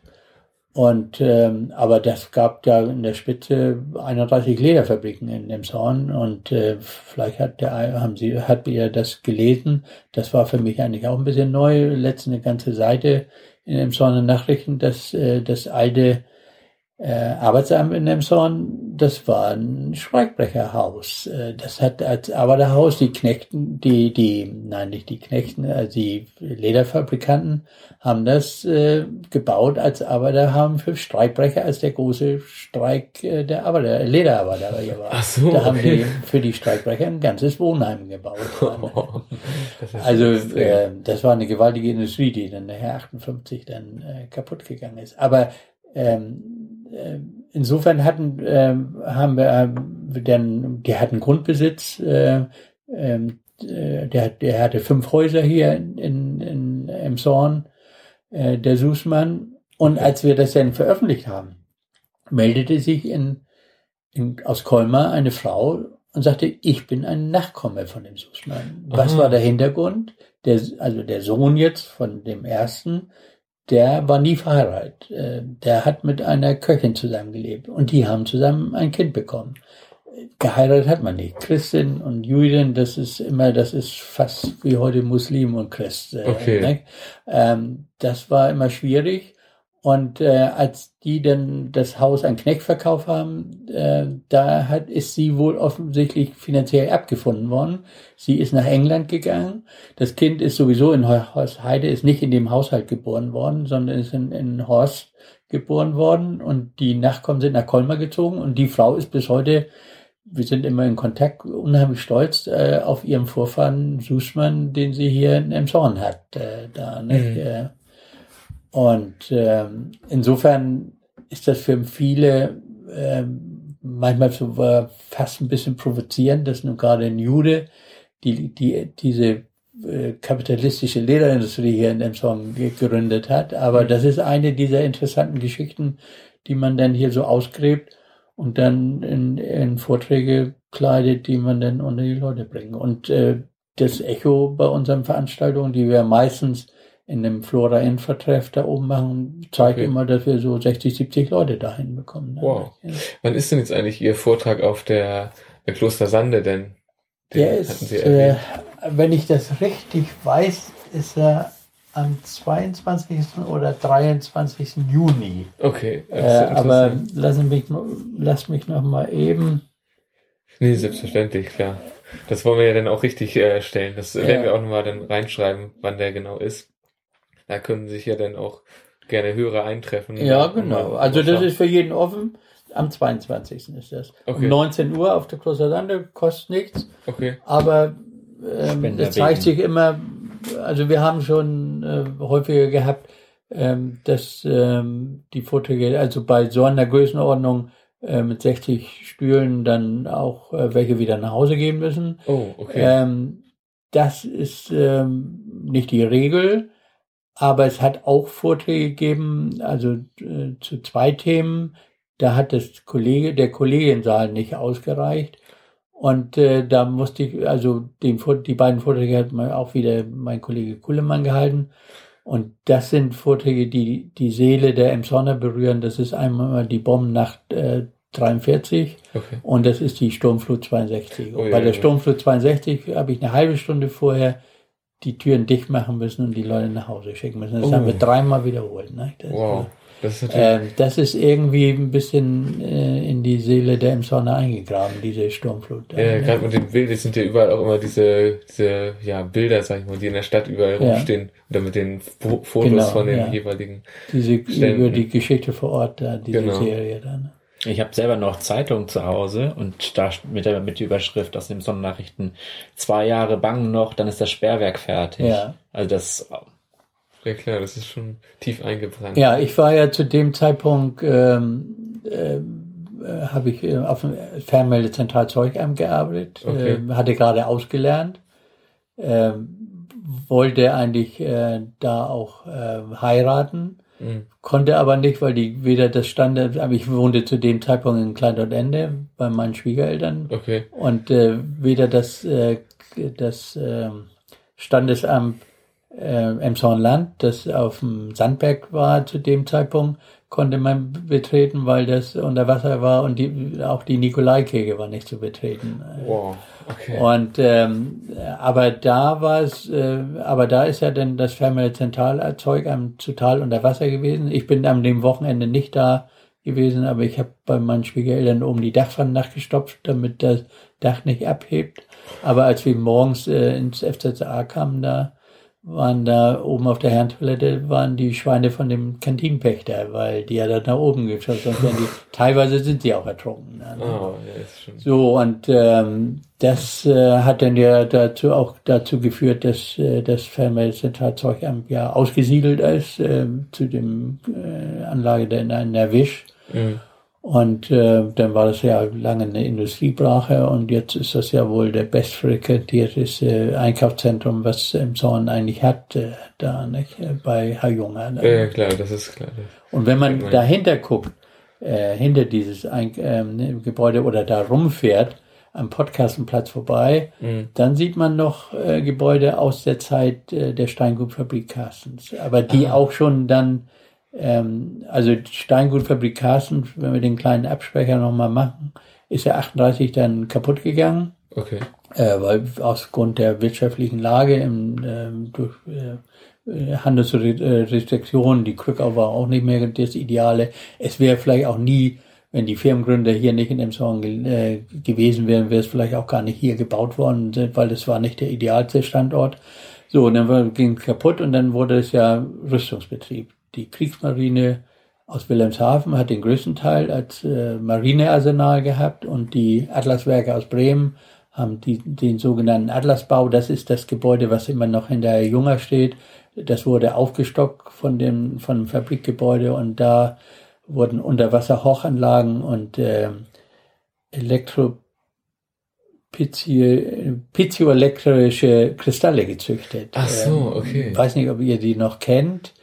Und ähm, aber das gab da in der Spitze 31 Lederfabriken in dem Zorn und äh, vielleicht hat der haben Sie hat ihr das gelesen. Das war für mich eigentlich auch ein bisschen neu. Letzte eine ganze Seite in dem Zorn Nachrichten, dass äh, das alte äh, Arbeitsamt in Nemshorn, das war ein Schweigbecherhaus. Äh, das hat als Arbeiterhaus die Knechten, die, die, nein, nicht die Knechten, also die Lederfabrikanten haben das äh, gebaut als Arbeiterhaus für Streikbrecher, als der große Streik äh, der Arbeiter, Lederarbeiter war. Ach so, da haben die für die Streikbrecher ein ganzes Wohnheim gebaut. also äh, das war eine gewaltige Industrie, die dann nachher 58 dann äh, kaputt gegangen ist. Aber ähm, äh, insofern hatten, äh, haben wir äh, dann, der hatten Grundbesitz, äh, ähm, äh, der, der hatte fünf Häuser hier in, in, in im Zorn, äh, der Sußmann. Und als wir das dann veröffentlicht haben, meldete sich in, in, aus Colmar eine Frau und sagte, ich bin ein Nachkomme von dem Sussmann. Was Aha. war der Hintergrund? Der, also der Sohn jetzt von dem ersten, der war nie verheiratet. Äh, der hat mit einer Köchin zusammengelebt und die haben zusammen ein Kind bekommen. Geheiratet hat man nicht. Christin und Judin, das ist immer, das ist fast wie heute Muslim und Christ. Äh, okay. Ne? Ähm, das war immer schwierig. Und äh, als die dann das Haus an Knecht verkauft haben, äh, da hat, ist sie wohl offensichtlich finanziell abgefunden worden. Sie ist nach England gegangen. Das Kind ist sowieso in Horst Heide, ist nicht in dem Haushalt geboren worden, sondern ist in, in Horst geboren worden. Und die Nachkommen sind nach Colmar gezogen. Und die Frau ist bis heute, wir sind immer in Kontakt, unheimlich stolz äh, auf ihren Vorfahren Sussmann, den sie hier in Emshorn hat. Äh, da, ne? Mhm. Äh, und ähm, insofern ist das für viele ähm, manchmal so war fast ein bisschen provozierend, dass nun gerade ein Jude die, die, diese äh, kapitalistische Lederindustrie hier in dem Song gegründet hat. Aber das ist eine dieser interessanten Geschichten, die man dann hier so ausgräbt und dann in, in Vorträge kleidet, die man dann unter die Leute bringt. Und äh, das Echo bei unseren Veranstaltungen, die wir meistens in dem Flora Infotreff da oben machen, zeigt okay. immer, dass wir so 60, 70 Leute dahin bekommen. Ne? Wow. Ja. Wann ist denn jetzt eigentlich Ihr Vortrag auf der, der Kloster Sande denn? Den der ist, äh, wenn ich das richtig weiß, ist er am 22. oder 23. Juni. Okay. Äh, aber lassen mich, lass mich noch mal eben. Nee, selbstverständlich, klar. Das wollen wir ja dann auch richtig äh, stellen. Das ja. werden wir auch nochmal dann reinschreiben, wann der genau ist. Da können sich ja dann auch gerne Hörer eintreffen. Ja, genau. Also das ist für jeden offen. Am 22. ist das. Okay. Um 19 Uhr auf der Klosterlande, kostet nichts. Okay. Aber ähm, es zeigt sich immer, also wir haben schon äh, häufiger gehabt, ähm, dass ähm, die Vorträge, also bei so einer Größenordnung äh, mit 60 Stühlen dann auch äh, welche wieder nach Hause gehen müssen. Oh, okay. Ähm, das ist ähm, nicht die Regel. Aber es hat auch Vorträge gegeben, also äh, zu zwei Themen. Da hat das Kollege, der Kollegiensaal nicht ausgereicht. Und äh, da musste ich, also den, die beiden Vorträge hat mal auch wieder mein Kollege Kullemann gehalten. Und das sind Vorträge, die die Seele der Emsonner berühren. Das ist einmal die Bombennacht äh, 43 okay. und das ist die Sturmflut 62. Oh, ja, bei der ja. Sturmflut 62 habe ich eine halbe Stunde vorher die Türen dicht machen müssen und die Leute nach Hause schicken müssen. Das oh. haben wir dreimal wiederholt. Ne? Das, wow. Das ist, äh, das ist irgendwie ein bisschen äh, in die Seele der Emsonner eingegraben, diese Sturmflut. Ja, ja gerade mit den Bildern sind ja überall auch immer diese, diese ja, Bilder, sag ich mal, die in der Stadt überall ja. rumstehen. Oder mit den Fotos genau, von den ja. jeweiligen Diese Ständen. über die Geschichte vor Ort, da, diese genau. Serie dann. Ich habe selber noch Zeitung zu Hause und da mit der, mit der Überschrift aus den Sonnennachrichten zwei Jahre bangen noch, dann ist das Sperrwerk fertig. Ja. Also das. Ja klar, das ist schon tief eingebrannt. Ja, ich war ja zu dem Zeitpunkt ähm, äh, habe ich äh, auf dem Fernmeldezentralzeugamt gearbeitet, okay. äh, hatte gerade ausgelernt, äh, wollte eigentlich äh, da auch äh, heiraten Mhm. Konnte aber nicht, weil die weder das Standard, aber ich wohnte zu dem Zeitpunkt in Kleintortende bei meinen Schwiegereltern. Okay. Und äh, weder das, äh, das äh, Standesamt äh, Emshorn-Land, das auf dem Sandberg war zu dem Zeitpunkt, konnte man betreten, weil das unter Wasser war und die, auch die Nikolaikirche war nicht zu betreten. Wow. Okay. Und ähm, aber da war es, äh, aber da ist ja dann das Fernwärme Zentralzeug am total unter Wasser gewesen. Ich bin am dem Wochenende nicht da gewesen, aber ich habe bei meinen Schwiegereltern oben die Dachpfanne nachgestopft, damit das Dach nicht abhebt. Aber als wir morgens äh, ins FZA kamen, da waren da oben auf der Herrentoilette waren die Schweine von dem Kantinenpächter, weil die ja da nach oben geschaut sonst die, teilweise sind sie auch ertrunken. Ne? Oh, ja, ist schon. So, und ähm, das äh, hat dann ja dazu auch dazu geführt, dass äh, das Fernmeldezentralzeugamt ja ausgesiedelt ist äh, zu dem äh, Anlage der in der Wisch. Mhm. Und äh, dann war das ja lange eine Industriebrache und jetzt ist das ja wohl der bestfrequentierteste Einkaufszentrum, was im Zorn eigentlich hat, äh, da nicht, äh, bei Hayunga. Ne? Ja, klar, das ist klar. Und wenn man dahinter guckt, äh, hinter dieses Ein ähm, Gebäude oder da rumfährt, am Podcastenplatz vorbei. Mhm. Dann sieht man noch äh, Gebäude aus der Zeit äh, der Steingutfabrik Carstens. Aber die Aha. auch schon dann, ähm, also Steingutfabrik Carstens, wenn wir den kleinen Absprecher nochmal machen, ist ja 38 dann kaputt gegangen. Okay. Äh, weil aus Grund der wirtschaftlichen Lage im, ähm, durch, äh, Handelsrestriktionen, die Krückau war auch nicht mehr das Ideale. Es wäre vielleicht auch nie wenn die Firmengründer hier nicht in dem Song äh, gewesen wären, wäre es vielleicht auch gar nicht hier gebaut worden, weil das war nicht der idealste Standort. So, und dann ging es kaputt und dann wurde es ja Rüstungsbetrieb. Die Kriegsmarine aus Wilhelmshaven hat den größten Teil als äh, Marinearsenal gehabt und die Atlaswerke aus Bremen haben die, den sogenannten Atlasbau. Das ist das Gebäude, was immer noch in der Junger steht. Das wurde aufgestockt von dem, von dem Fabrikgebäude und da wurden Unterwasserhochanlagen und äh, Elektro piezoelektrische Kristalle gezüchtet. Ach so, ähm, okay. Ich weiß nicht, ob ihr die noch kennt.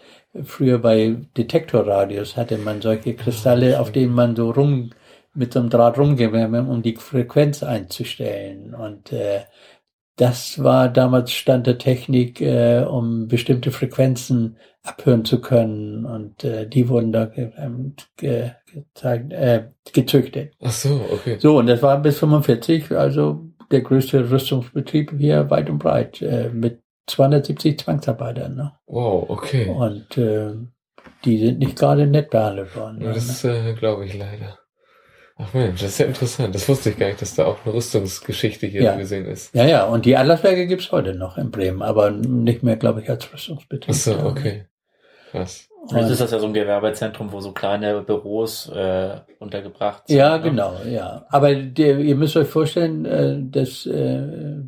Früher bei Detektorradios hatte man solche Kristalle, auf denen man so rum mit so einem Draht rumgegangen, um die Frequenz einzustellen. Und äh, das war damals Stand der Technik, äh, um bestimmte Frequenzen abhören zu können. Und äh, die wurden da ge ge gezeigt, äh, gezüchtet. Ach so, okay. So, und das war bis 45, also der größte Rüstungsbetrieb hier weit und breit, äh, mit 270 Zwangsarbeitern. Ne? Wow, okay. Und äh, die sind nicht gerade nett behandelt worden. Ja, das ne? äh, glaube ich leider. Ach Mensch, das ist ja interessant. Das wusste ich gar nicht, dass da auch eine Rüstungsgeschichte hier ja. gesehen ist. Ja, ja, und die Atlaswerke gibt's heute noch in Bremen, aber nicht mehr, glaube ich, als Rüstungsbetrieb. Ach so, okay. Krass. Jetzt ist das ja so ein Gewerbezentrum, wo so kleine Büros äh, untergebracht sind. Ja, ne? genau, ja. Aber der, ihr müsst euch vorstellen, äh, dass äh,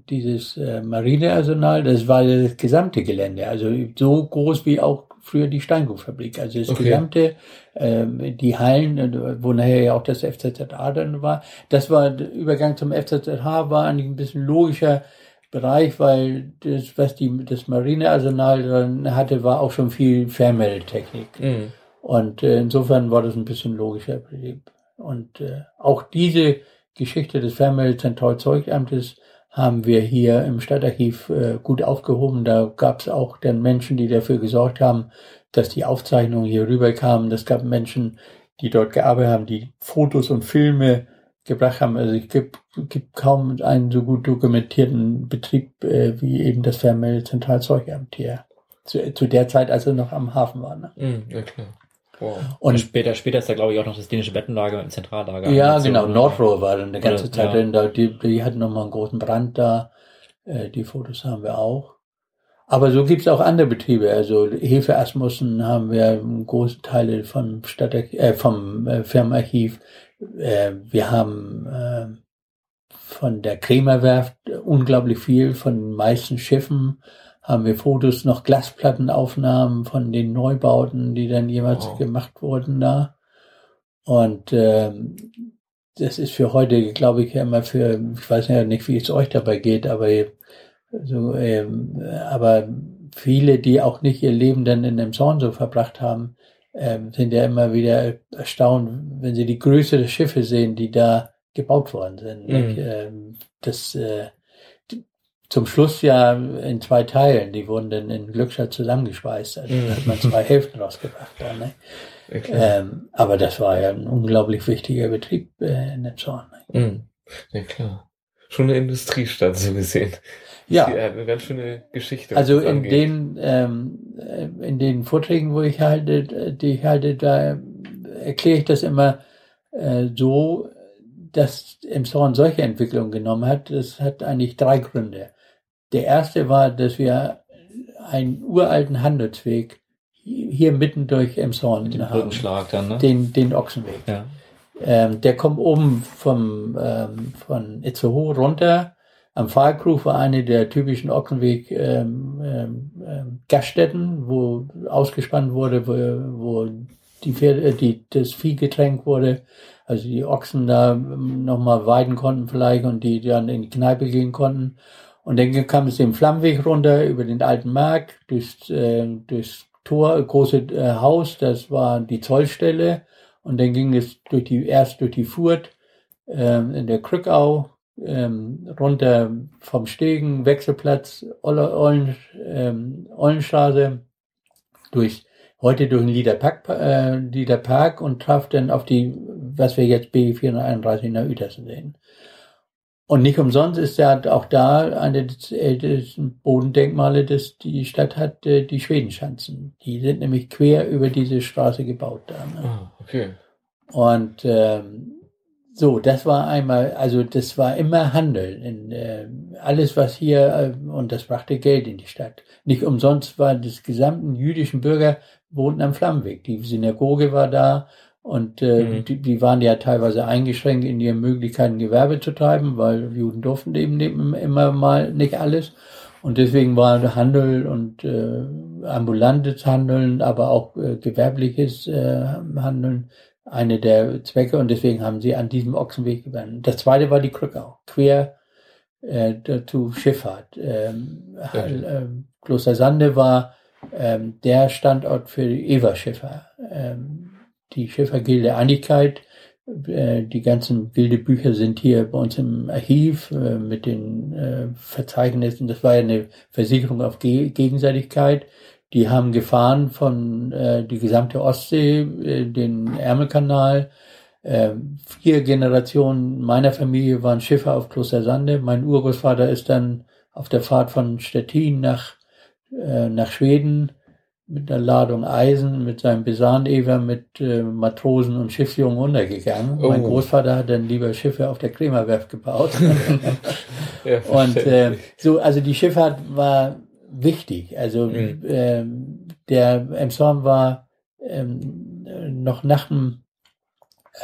dieses äh, Marinearsenal, das war das gesamte Gelände, also so groß wie auch früher die Steingutfabrik. Also das okay. gesamte, ähm, die Hallen, äh, wo nachher ja auch das FZZH dann war, das war der Übergang zum FZZH war eigentlich ein bisschen logischer Bereich, weil das, was die, das Marinearsenal dann hatte, war auch schon viel Fernmeldetechnik. Mhm. Und äh, insofern war das ein bisschen logischer Betrieb. Und äh, auch diese Geschichte des Fernmeldezentralzeugamtes haben wir hier im Stadtarchiv äh, gut aufgehoben. Da gab es auch dann Menschen, die dafür gesorgt haben, dass die Aufzeichnungen hier rüberkamen. Das gab Menschen, die dort gearbeitet haben, die Fotos und Filme gebracht haben. Also es gibt, gibt kaum einen so gut dokumentierten Betrieb äh, wie eben das Fernmeldezentralzeugamt hier. Zu, zu der Zeit, als er noch am Hafen war. Ne? Mm, ja, klar. Wow. Und später, später ist da glaube ich auch noch das dänische Bettenlager im Zentrallager. Ja, genau. So, Nordrohr war dann eine ganze ja, Zeit ja. drin. Da, die, die hatten nochmal einen großen Brand da. Äh, die Fotos haben wir auch. Aber so gibt's auch andere Betriebe. Also Hefe Asmussen haben wir große Teile vom Stadt, äh, vom äh, Firmenarchiv. Äh, wir haben äh, von der Krämerwerft unglaublich viel, von den meisten Schiffen haben wir Fotos, noch Glasplattenaufnahmen von den Neubauten, die dann jeweils wow. gemacht wurden da. Und ähm, das ist für heute, glaube ich, immer für, ich weiß ja nicht, wie es euch dabei geht, aber so, ähm, aber viele, die auch nicht ihr Leben dann in dem Zorn so verbracht haben, ähm, sind ja immer wieder erstaunt, wenn sie die Größe der Schiffe sehen, die da gebaut worden sind. Mhm. Ähm, das äh, zum Schluss ja in zwei Teilen. Die wurden dann in Glückstadt zusammengeschweißt. Also mhm. hat man zwei Hälften rausgebracht. Da, ne? ähm, aber das war ja ein unglaublich wichtiger Betrieb äh, in der Zorn. Ne? Mhm. Ja klar. Schon eine Industriestadt so gesehen. Ja. Hat eine ganz schöne Geschichte. Also in den ähm, äh, in den Vorträgen, wo ich halte, die ich halte, da erkläre ich das immer äh, so, dass im Zorn solche Entwicklungen genommen hat. Das hat eigentlich drei Gründe. Der erste war, dass wir einen uralten Handelsweg hier mitten durch Emshorn den haben. dann, ne? Den, den Ochsenweg. Ja. Ähm, der kommt oben vom, ähm, von Itzehoe runter. Am Pfahlkrug war eine der typischen Ochsenweg ähm, ähm, ähm, wo ausgespannt wurde, wo, wo die Pferde, äh, die, das Vieh getränkt wurde, also die Ochsen da ähm, nochmal weiden konnten vielleicht und die dann in die Kneipe gehen konnten. Und dann kam es den Flammweg runter über den alten Markt, durchs, äh, durchs Tor, große äh, Haus, das war die Zollstelle. Und dann ging es durch die, erst durch die Furt äh, in der Krückau ähm, runter vom Stegen, Wechselplatz, Ollen, ähm, Ollenstraße, durch, heute durch den Liederpark, äh, Liederpark und traf dann auf die, was wir jetzt B431 in der Uetersen sehen. Und nicht umsonst ist ja auch da eine der ältesten Bodendenkmale, das die Stadt hat, äh, die Schwedenschanzen. Die sind nämlich quer über diese Straße gebaut da. Ne? Ah, okay. Und ähm, so, das war einmal, also das war immer Handel. In, äh, alles, was hier, äh, und das brachte Geld in die Stadt. Nicht umsonst war das gesamten jüdischen Bürger wohnten am Flammenweg. Die Synagoge war da und äh, mhm. die, die waren ja teilweise eingeschränkt in ihren Möglichkeiten, Gewerbe zu treiben, weil Juden durften eben immer mal nicht alles. Und deswegen war Handel und äh, ambulantes Handeln, aber auch äh, gewerbliches äh, Handeln eine der Zwecke und deswegen haben sie an diesem Ochsenweg gewandt. Das zweite war die Krückau, quer äh, zu Schifffahrt. Ähm, ja. äh, Kloster Sande war ähm, der Standort für die Everschiffer. Ähm, die Schiffergilde Einigkeit, äh, die ganzen Gildebücher sind hier bei uns im Archiv äh, mit den äh, Verzeichnissen. Das war ja eine Versicherung auf Ge Gegenseitigkeit. Die haben gefahren von äh, die gesamte Ostsee, äh, den Ärmelkanal. Äh, vier Generationen meiner Familie waren Schiffer auf Kloster Sande. Mein Urgroßvater ist dann auf der Fahrt von Stettin nach, äh, nach Schweden mit einer Ladung Eisen, mit seinem Besanever, mit äh, Matrosen und Schiffsjungen untergegangen. Oh. Mein Großvater hat dann lieber Schiffe auf der Kremerwerft gebaut. ja, und äh, so, also die Schifffahrt war wichtig. Also mhm. ähm, der Emshorn war ähm, noch nach dem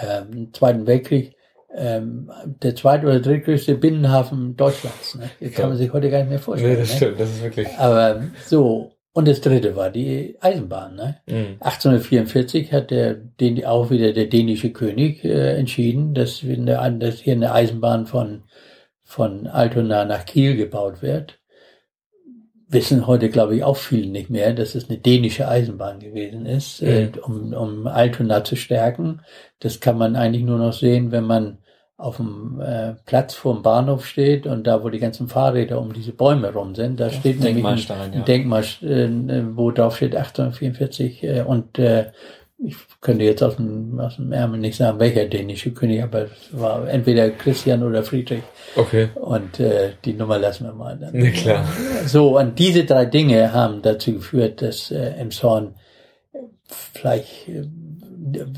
ähm, Zweiten Weltkrieg ähm, der zweite oder drittgrößte Binnenhafen Deutschlands. Ne? Das kann man sich heute gar nicht mehr vorstellen. Nee, das ne? stimmt, das ist wirklich. Aber so, und das dritte war die Eisenbahn. Ne? Mhm. 1844 hat der, den, auch wieder der dänische König äh, entschieden, dass, wir eine, dass hier eine Eisenbahn von, von Altona nach Kiel gebaut wird wissen heute, glaube ich, auch viele nicht mehr, dass es eine dänische Eisenbahn gewesen ist, mhm. äh, um, um Altona zu stärken. Das kann man eigentlich nur noch sehen, wenn man auf dem äh, Platz vor dem Bahnhof steht und da, wo die ganzen Fahrräder um diese Bäume rum sind, da steht nämlich ein, ein ja. Denkmal, äh, wo drauf steht 1844 äh, und äh, ich könnte jetzt aus dem, aus dem Ärmel nicht sagen, welcher dänische König, aber es war entweder Christian oder Friedrich. Okay. Und äh, die Nummer lassen wir mal dann. Nee, klar. So, und diese drei Dinge haben dazu geführt, dass äh, Emshorn vielleicht äh,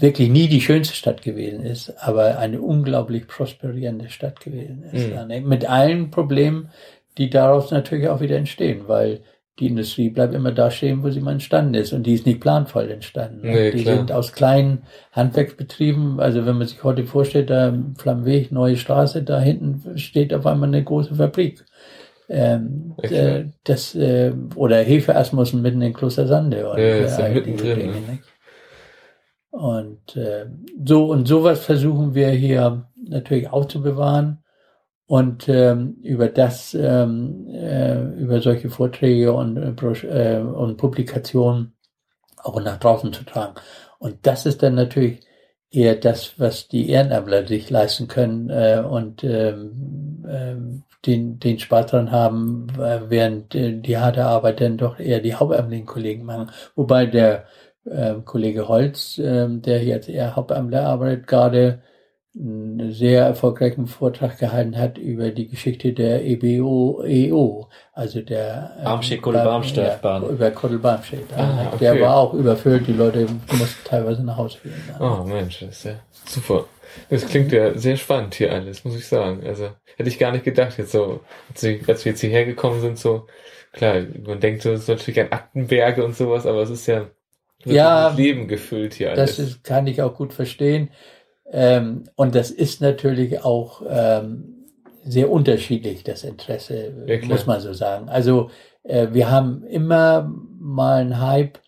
wirklich nie die schönste Stadt gewesen ist, aber eine unglaublich prosperierende Stadt gewesen ist. Mhm. Mit allen Problemen, die daraus natürlich auch wieder entstehen, weil die Industrie bleibt immer da stehen, wo sie mal entstanden ist. Und die ist nicht planvoll entstanden. Nee, die klar. sind aus kleinen Handwerksbetrieben. Also wenn man sich heute vorstellt, da Flammweg, neue Straße, da hinten steht auf einmal eine große Fabrik. Ähm, äh, das, äh, oder Hefeasmussen mitten in Kloster Sande. Und, ja, ist ja mittendrin. Dinge, ne? Und äh, so und sowas versuchen wir hier natürlich aufzubewahren und ähm, über das, ähm, äh, über solche Vorträge und, äh, und Publikationen auch nach draußen zu tragen. Und das ist dann natürlich eher das, was die Ehrenamtler sich leisten können äh, und ähm, äh, den, den Spaß dran haben, während äh, die harte Arbeit dann doch eher die hauptamtlichen Kollegen machen. Wobei der äh, Kollege Holz, äh, der jetzt eher Hauptamtler arbeitet, gerade einen sehr erfolgreichen Vortrag gehalten hat über die Geschichte der EBO-EO, also der ähm, Barmstedt-Kodelbarmstedt-Bahn. Ja, über Kodelbarmstedt. Ah, okay. Der war auch überfüllt, die Leute mussten teilweise nach Hause gehen. Oh Mensch, das ist ja super. Das klingt ja sehr spannend hier alles, muss ich sagen. Also hätte ich gar nicht gedacht, jetzt so, als wir jetzt hierher gekommen sind, so, klar, man denkt so, es ist natürlich ein Aktenberge und sowas, aber es ist ja, ja Leben gefüllt hier alles. Das ist, kann ich auch gut verstehen. Ähm, und das ist natürlich auch ähm, sehr unterschiedlich, das Interesse, ja, muss man so sagen. Also äh, wir haben immer mal einen Hype,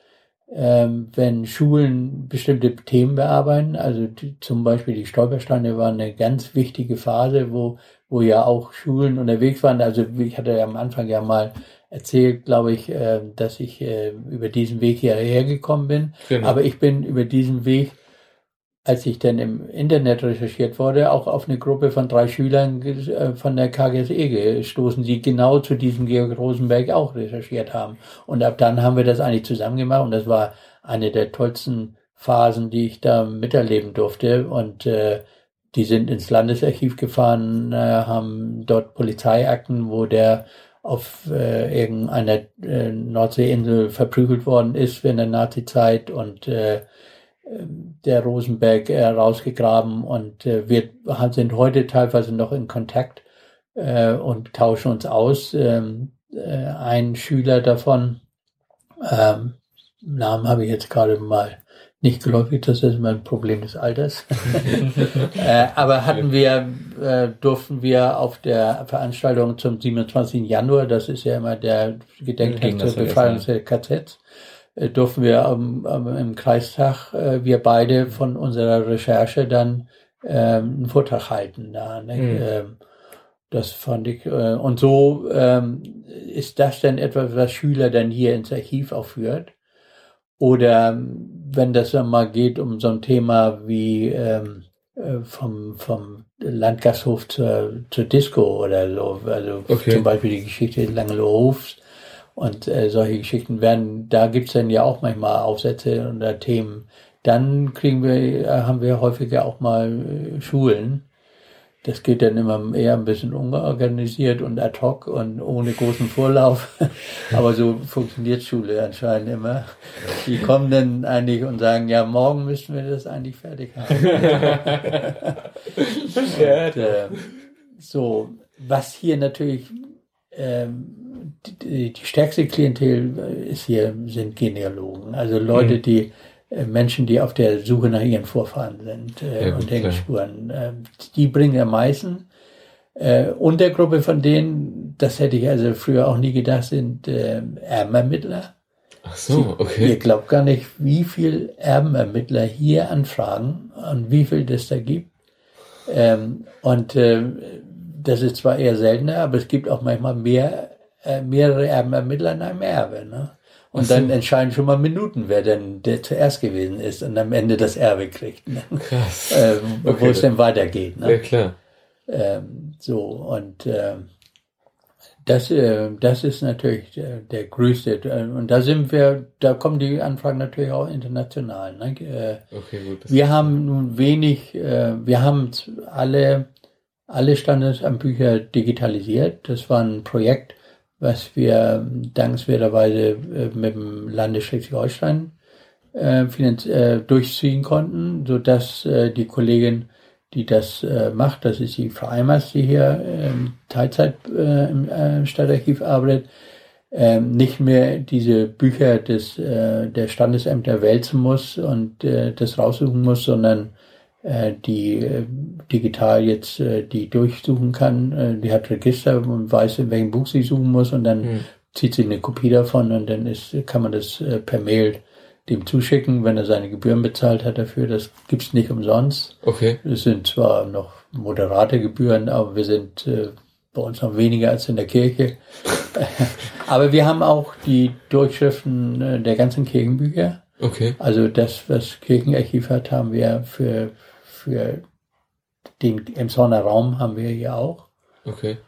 ähm, wenn Schulen bestimmte Themen bearbeiten. Also die, zum Beispiel die Stolpersteine waren eine ganz wichtige Phase, wo, wo ja auch Schulen unterwegs waren. Also ich hatte ja am Anfang ja mal erzählt, glaube ich, äh, dass ich äh, über diesen Weg hierher gekommen bin. Genau. Aber ich bin über diesen Weg als ich dann im Internet recherchiert wurde, auch auf eine Gruppe von drei Schülern äh, von der KGSE gestoßen, die genau zu diesem Georg Rosenberg auch recherchiert haben. Und ab dann haben wir das eigentlich zusammen gemacht und das war eine der tollsten Phasen, die ich da miterleben durfte. Und äh, die sind ins Landesarchiv gefahren, äh, haben dort Polizeiakten, wo der auf äh, irgendeiner äh, Nordseeinsel verprügelt worden ist während der Nazizeit und äh, der Rosenberg äh, rausgegraben und äh, wir sind heute teilweise noch in Kontakt äh, und tauschen uns aus. Ähm, äh, ein Schüler davon, ähm, Namen habe ich jetzt gerade mal nicht geläufig, das ist immer ein Problem des Alters. aber hatten wir, durften wir auf der Veranstaltung zum 27. Januar, das ist ja immer der Gedenktag zur Befreiung des KZ, äh, durften wir ähm, im Kreistag, äh, wir beide von unserer Recherche dann ähm, einen Vortrag halten. Da, ne? Mhm. Ähm, das fand ich, äh, und so ähm, ist das dann etwas, was Schüler dann hier ins Archiv auch führt. Oder ähm, wenn das dann mal geht um so ein Thema wie ähm, äh, vom, vom Landgasthof zur, zur Disco oder so, also okay. zum Beispiel die Geschichte des Langelohofs und äh, solche Geschichten werden, da gibt's dann ja auch manchmal Aufsätze oder Themen. Dann kriegen wir, äh, haben wir häufiger auch mal äh, Schulen. Das geht dann immer eher ein bisschen unorganisiert und ad hoc und ohne großen Vorlauf. Aber so funktioniert Schule anscheinend immer. Die kommen dann eigentlich und sagen, ja, morgen müssen wir das eigentlich fertig haben. und, äh, so, was hier natürlich die, die stärkste Klientel ist hier, sind Genealogen. Also Leute, mhm. die äh, Menschen, die auf der Suche nach ihren Vorfahren sind äh, ja, und den Spuren. Äh, die bringen am meisten. Äh, und der Gruppe von denen, das hätte ich also früher auch nie gedacht, sind äh, Erbenermittler. Ach so, okay. Ihr glaubt gar nicht, wie viel Erbenermittler hier anfragen und wie viel das da gibt. Ähm, und äh, das ist zwar eher seltener, aber es gibt auch manchmal mehr äh, mehrere Erbenermittler in einem Erbe. Ne? Und so. dann entscheiden schon mal Minuten, wer denn der zuerst gewesen ist und am Ende das Erbe kriegt. Ne? Krass. Ähm, okay. Wo es denn weitergeht. Ne? Ja, klar. Ähm, so, und äh, das, äh, das ist natürlich der, der größte. Äh, und da sind wir, da kommen die Anfragen natürlich auch international. Ne? Äh, okay, gut. Wir haben nun wenig, äh, wir haben alle, alle Standesamtbücher digitalisiert. Das war ein Projekt, was wir dankenswerterweise äh, mit dem Lande Schleswig-Holstein äh, äh, durchziehen konnten, so dass äh, die Kollegin, die das äh, macht, das ist die Frau Eimers, die hier äh, Teilzeit äh, im Stadtarchiv arbeitet, äh, nicht mehr diese Bücher des, der Standesämter wälzen muss und das raussuchen muss, sondern die äh, digital jetzt äh, die durchsuchen kann. Äh, die hat Register und weiß, in welchem Buch sie suchen muss und dann mhm. zieht sie eine Kopie davon und dann ist, kann man das äh, per Mail dem zuschicken, wenn er seine Gebühren bezahlt hat dafür. Das gibt's nicht umsonst. Okay. Es sind zwar noch moderate Gebühren, aber wir sind äh, bei uns noch weniger als in der Kirche. aber wir haben auch die Durchschriften äh, der ganzen Kirchenbücher. Okay. Also das, was Kirchenarchiv hat, haben wir für für den Emsonner Raum haben wir hier auch. Okay.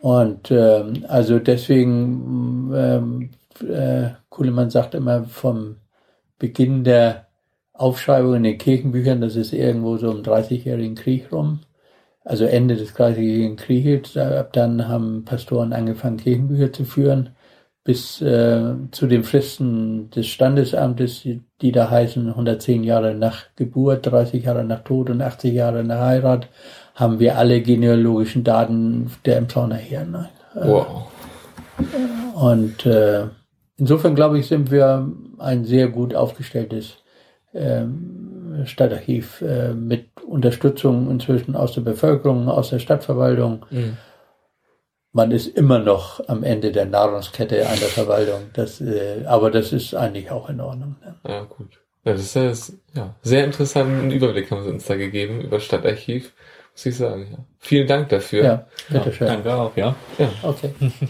Und ähm, also deswegen, ähm, äh, Kuhlemann sagt immer vom Beginn der Aufschreibung in den Kirchenbüchern, das ist irgendwo so im 30-jährigen Krieg rum, also Ende des 30-jährigen Krieges. Ab dann haben Pastoren angefangen, Kirchenbücher zu führen bis äh, zu den Fristen des Standesamtes, die, die da heißen 110 Jahre nach Geburt, 30 Jahre nach Tod und 80 Jahre nach Heirat, haben wir alle genealogischen Daten der Emsauner hier. Ne? Wow. Und äh, insofern glaube ich, sind wir ein sehr gut aufgestelltes äh, Stadtarchiv äh, mit Unterstützung inzwischen aus der Bevölkerung, aus der Stadtverwaltung. Mhm man ist immer noch am Ende der Nahrungskette einer Verwaltung. Das, äh, aber das ist eigentlich auch in Ordnung. Ne? Ja, gut. Ja, das ist ja, sehr interessanten Überblick haben Sie uns da gegeben über Stadtarchiv, muss ich sagen. Ja. Vielen Dank dafür. Ja, bitteschön. Ja, danke auch, ja. ja. Okay.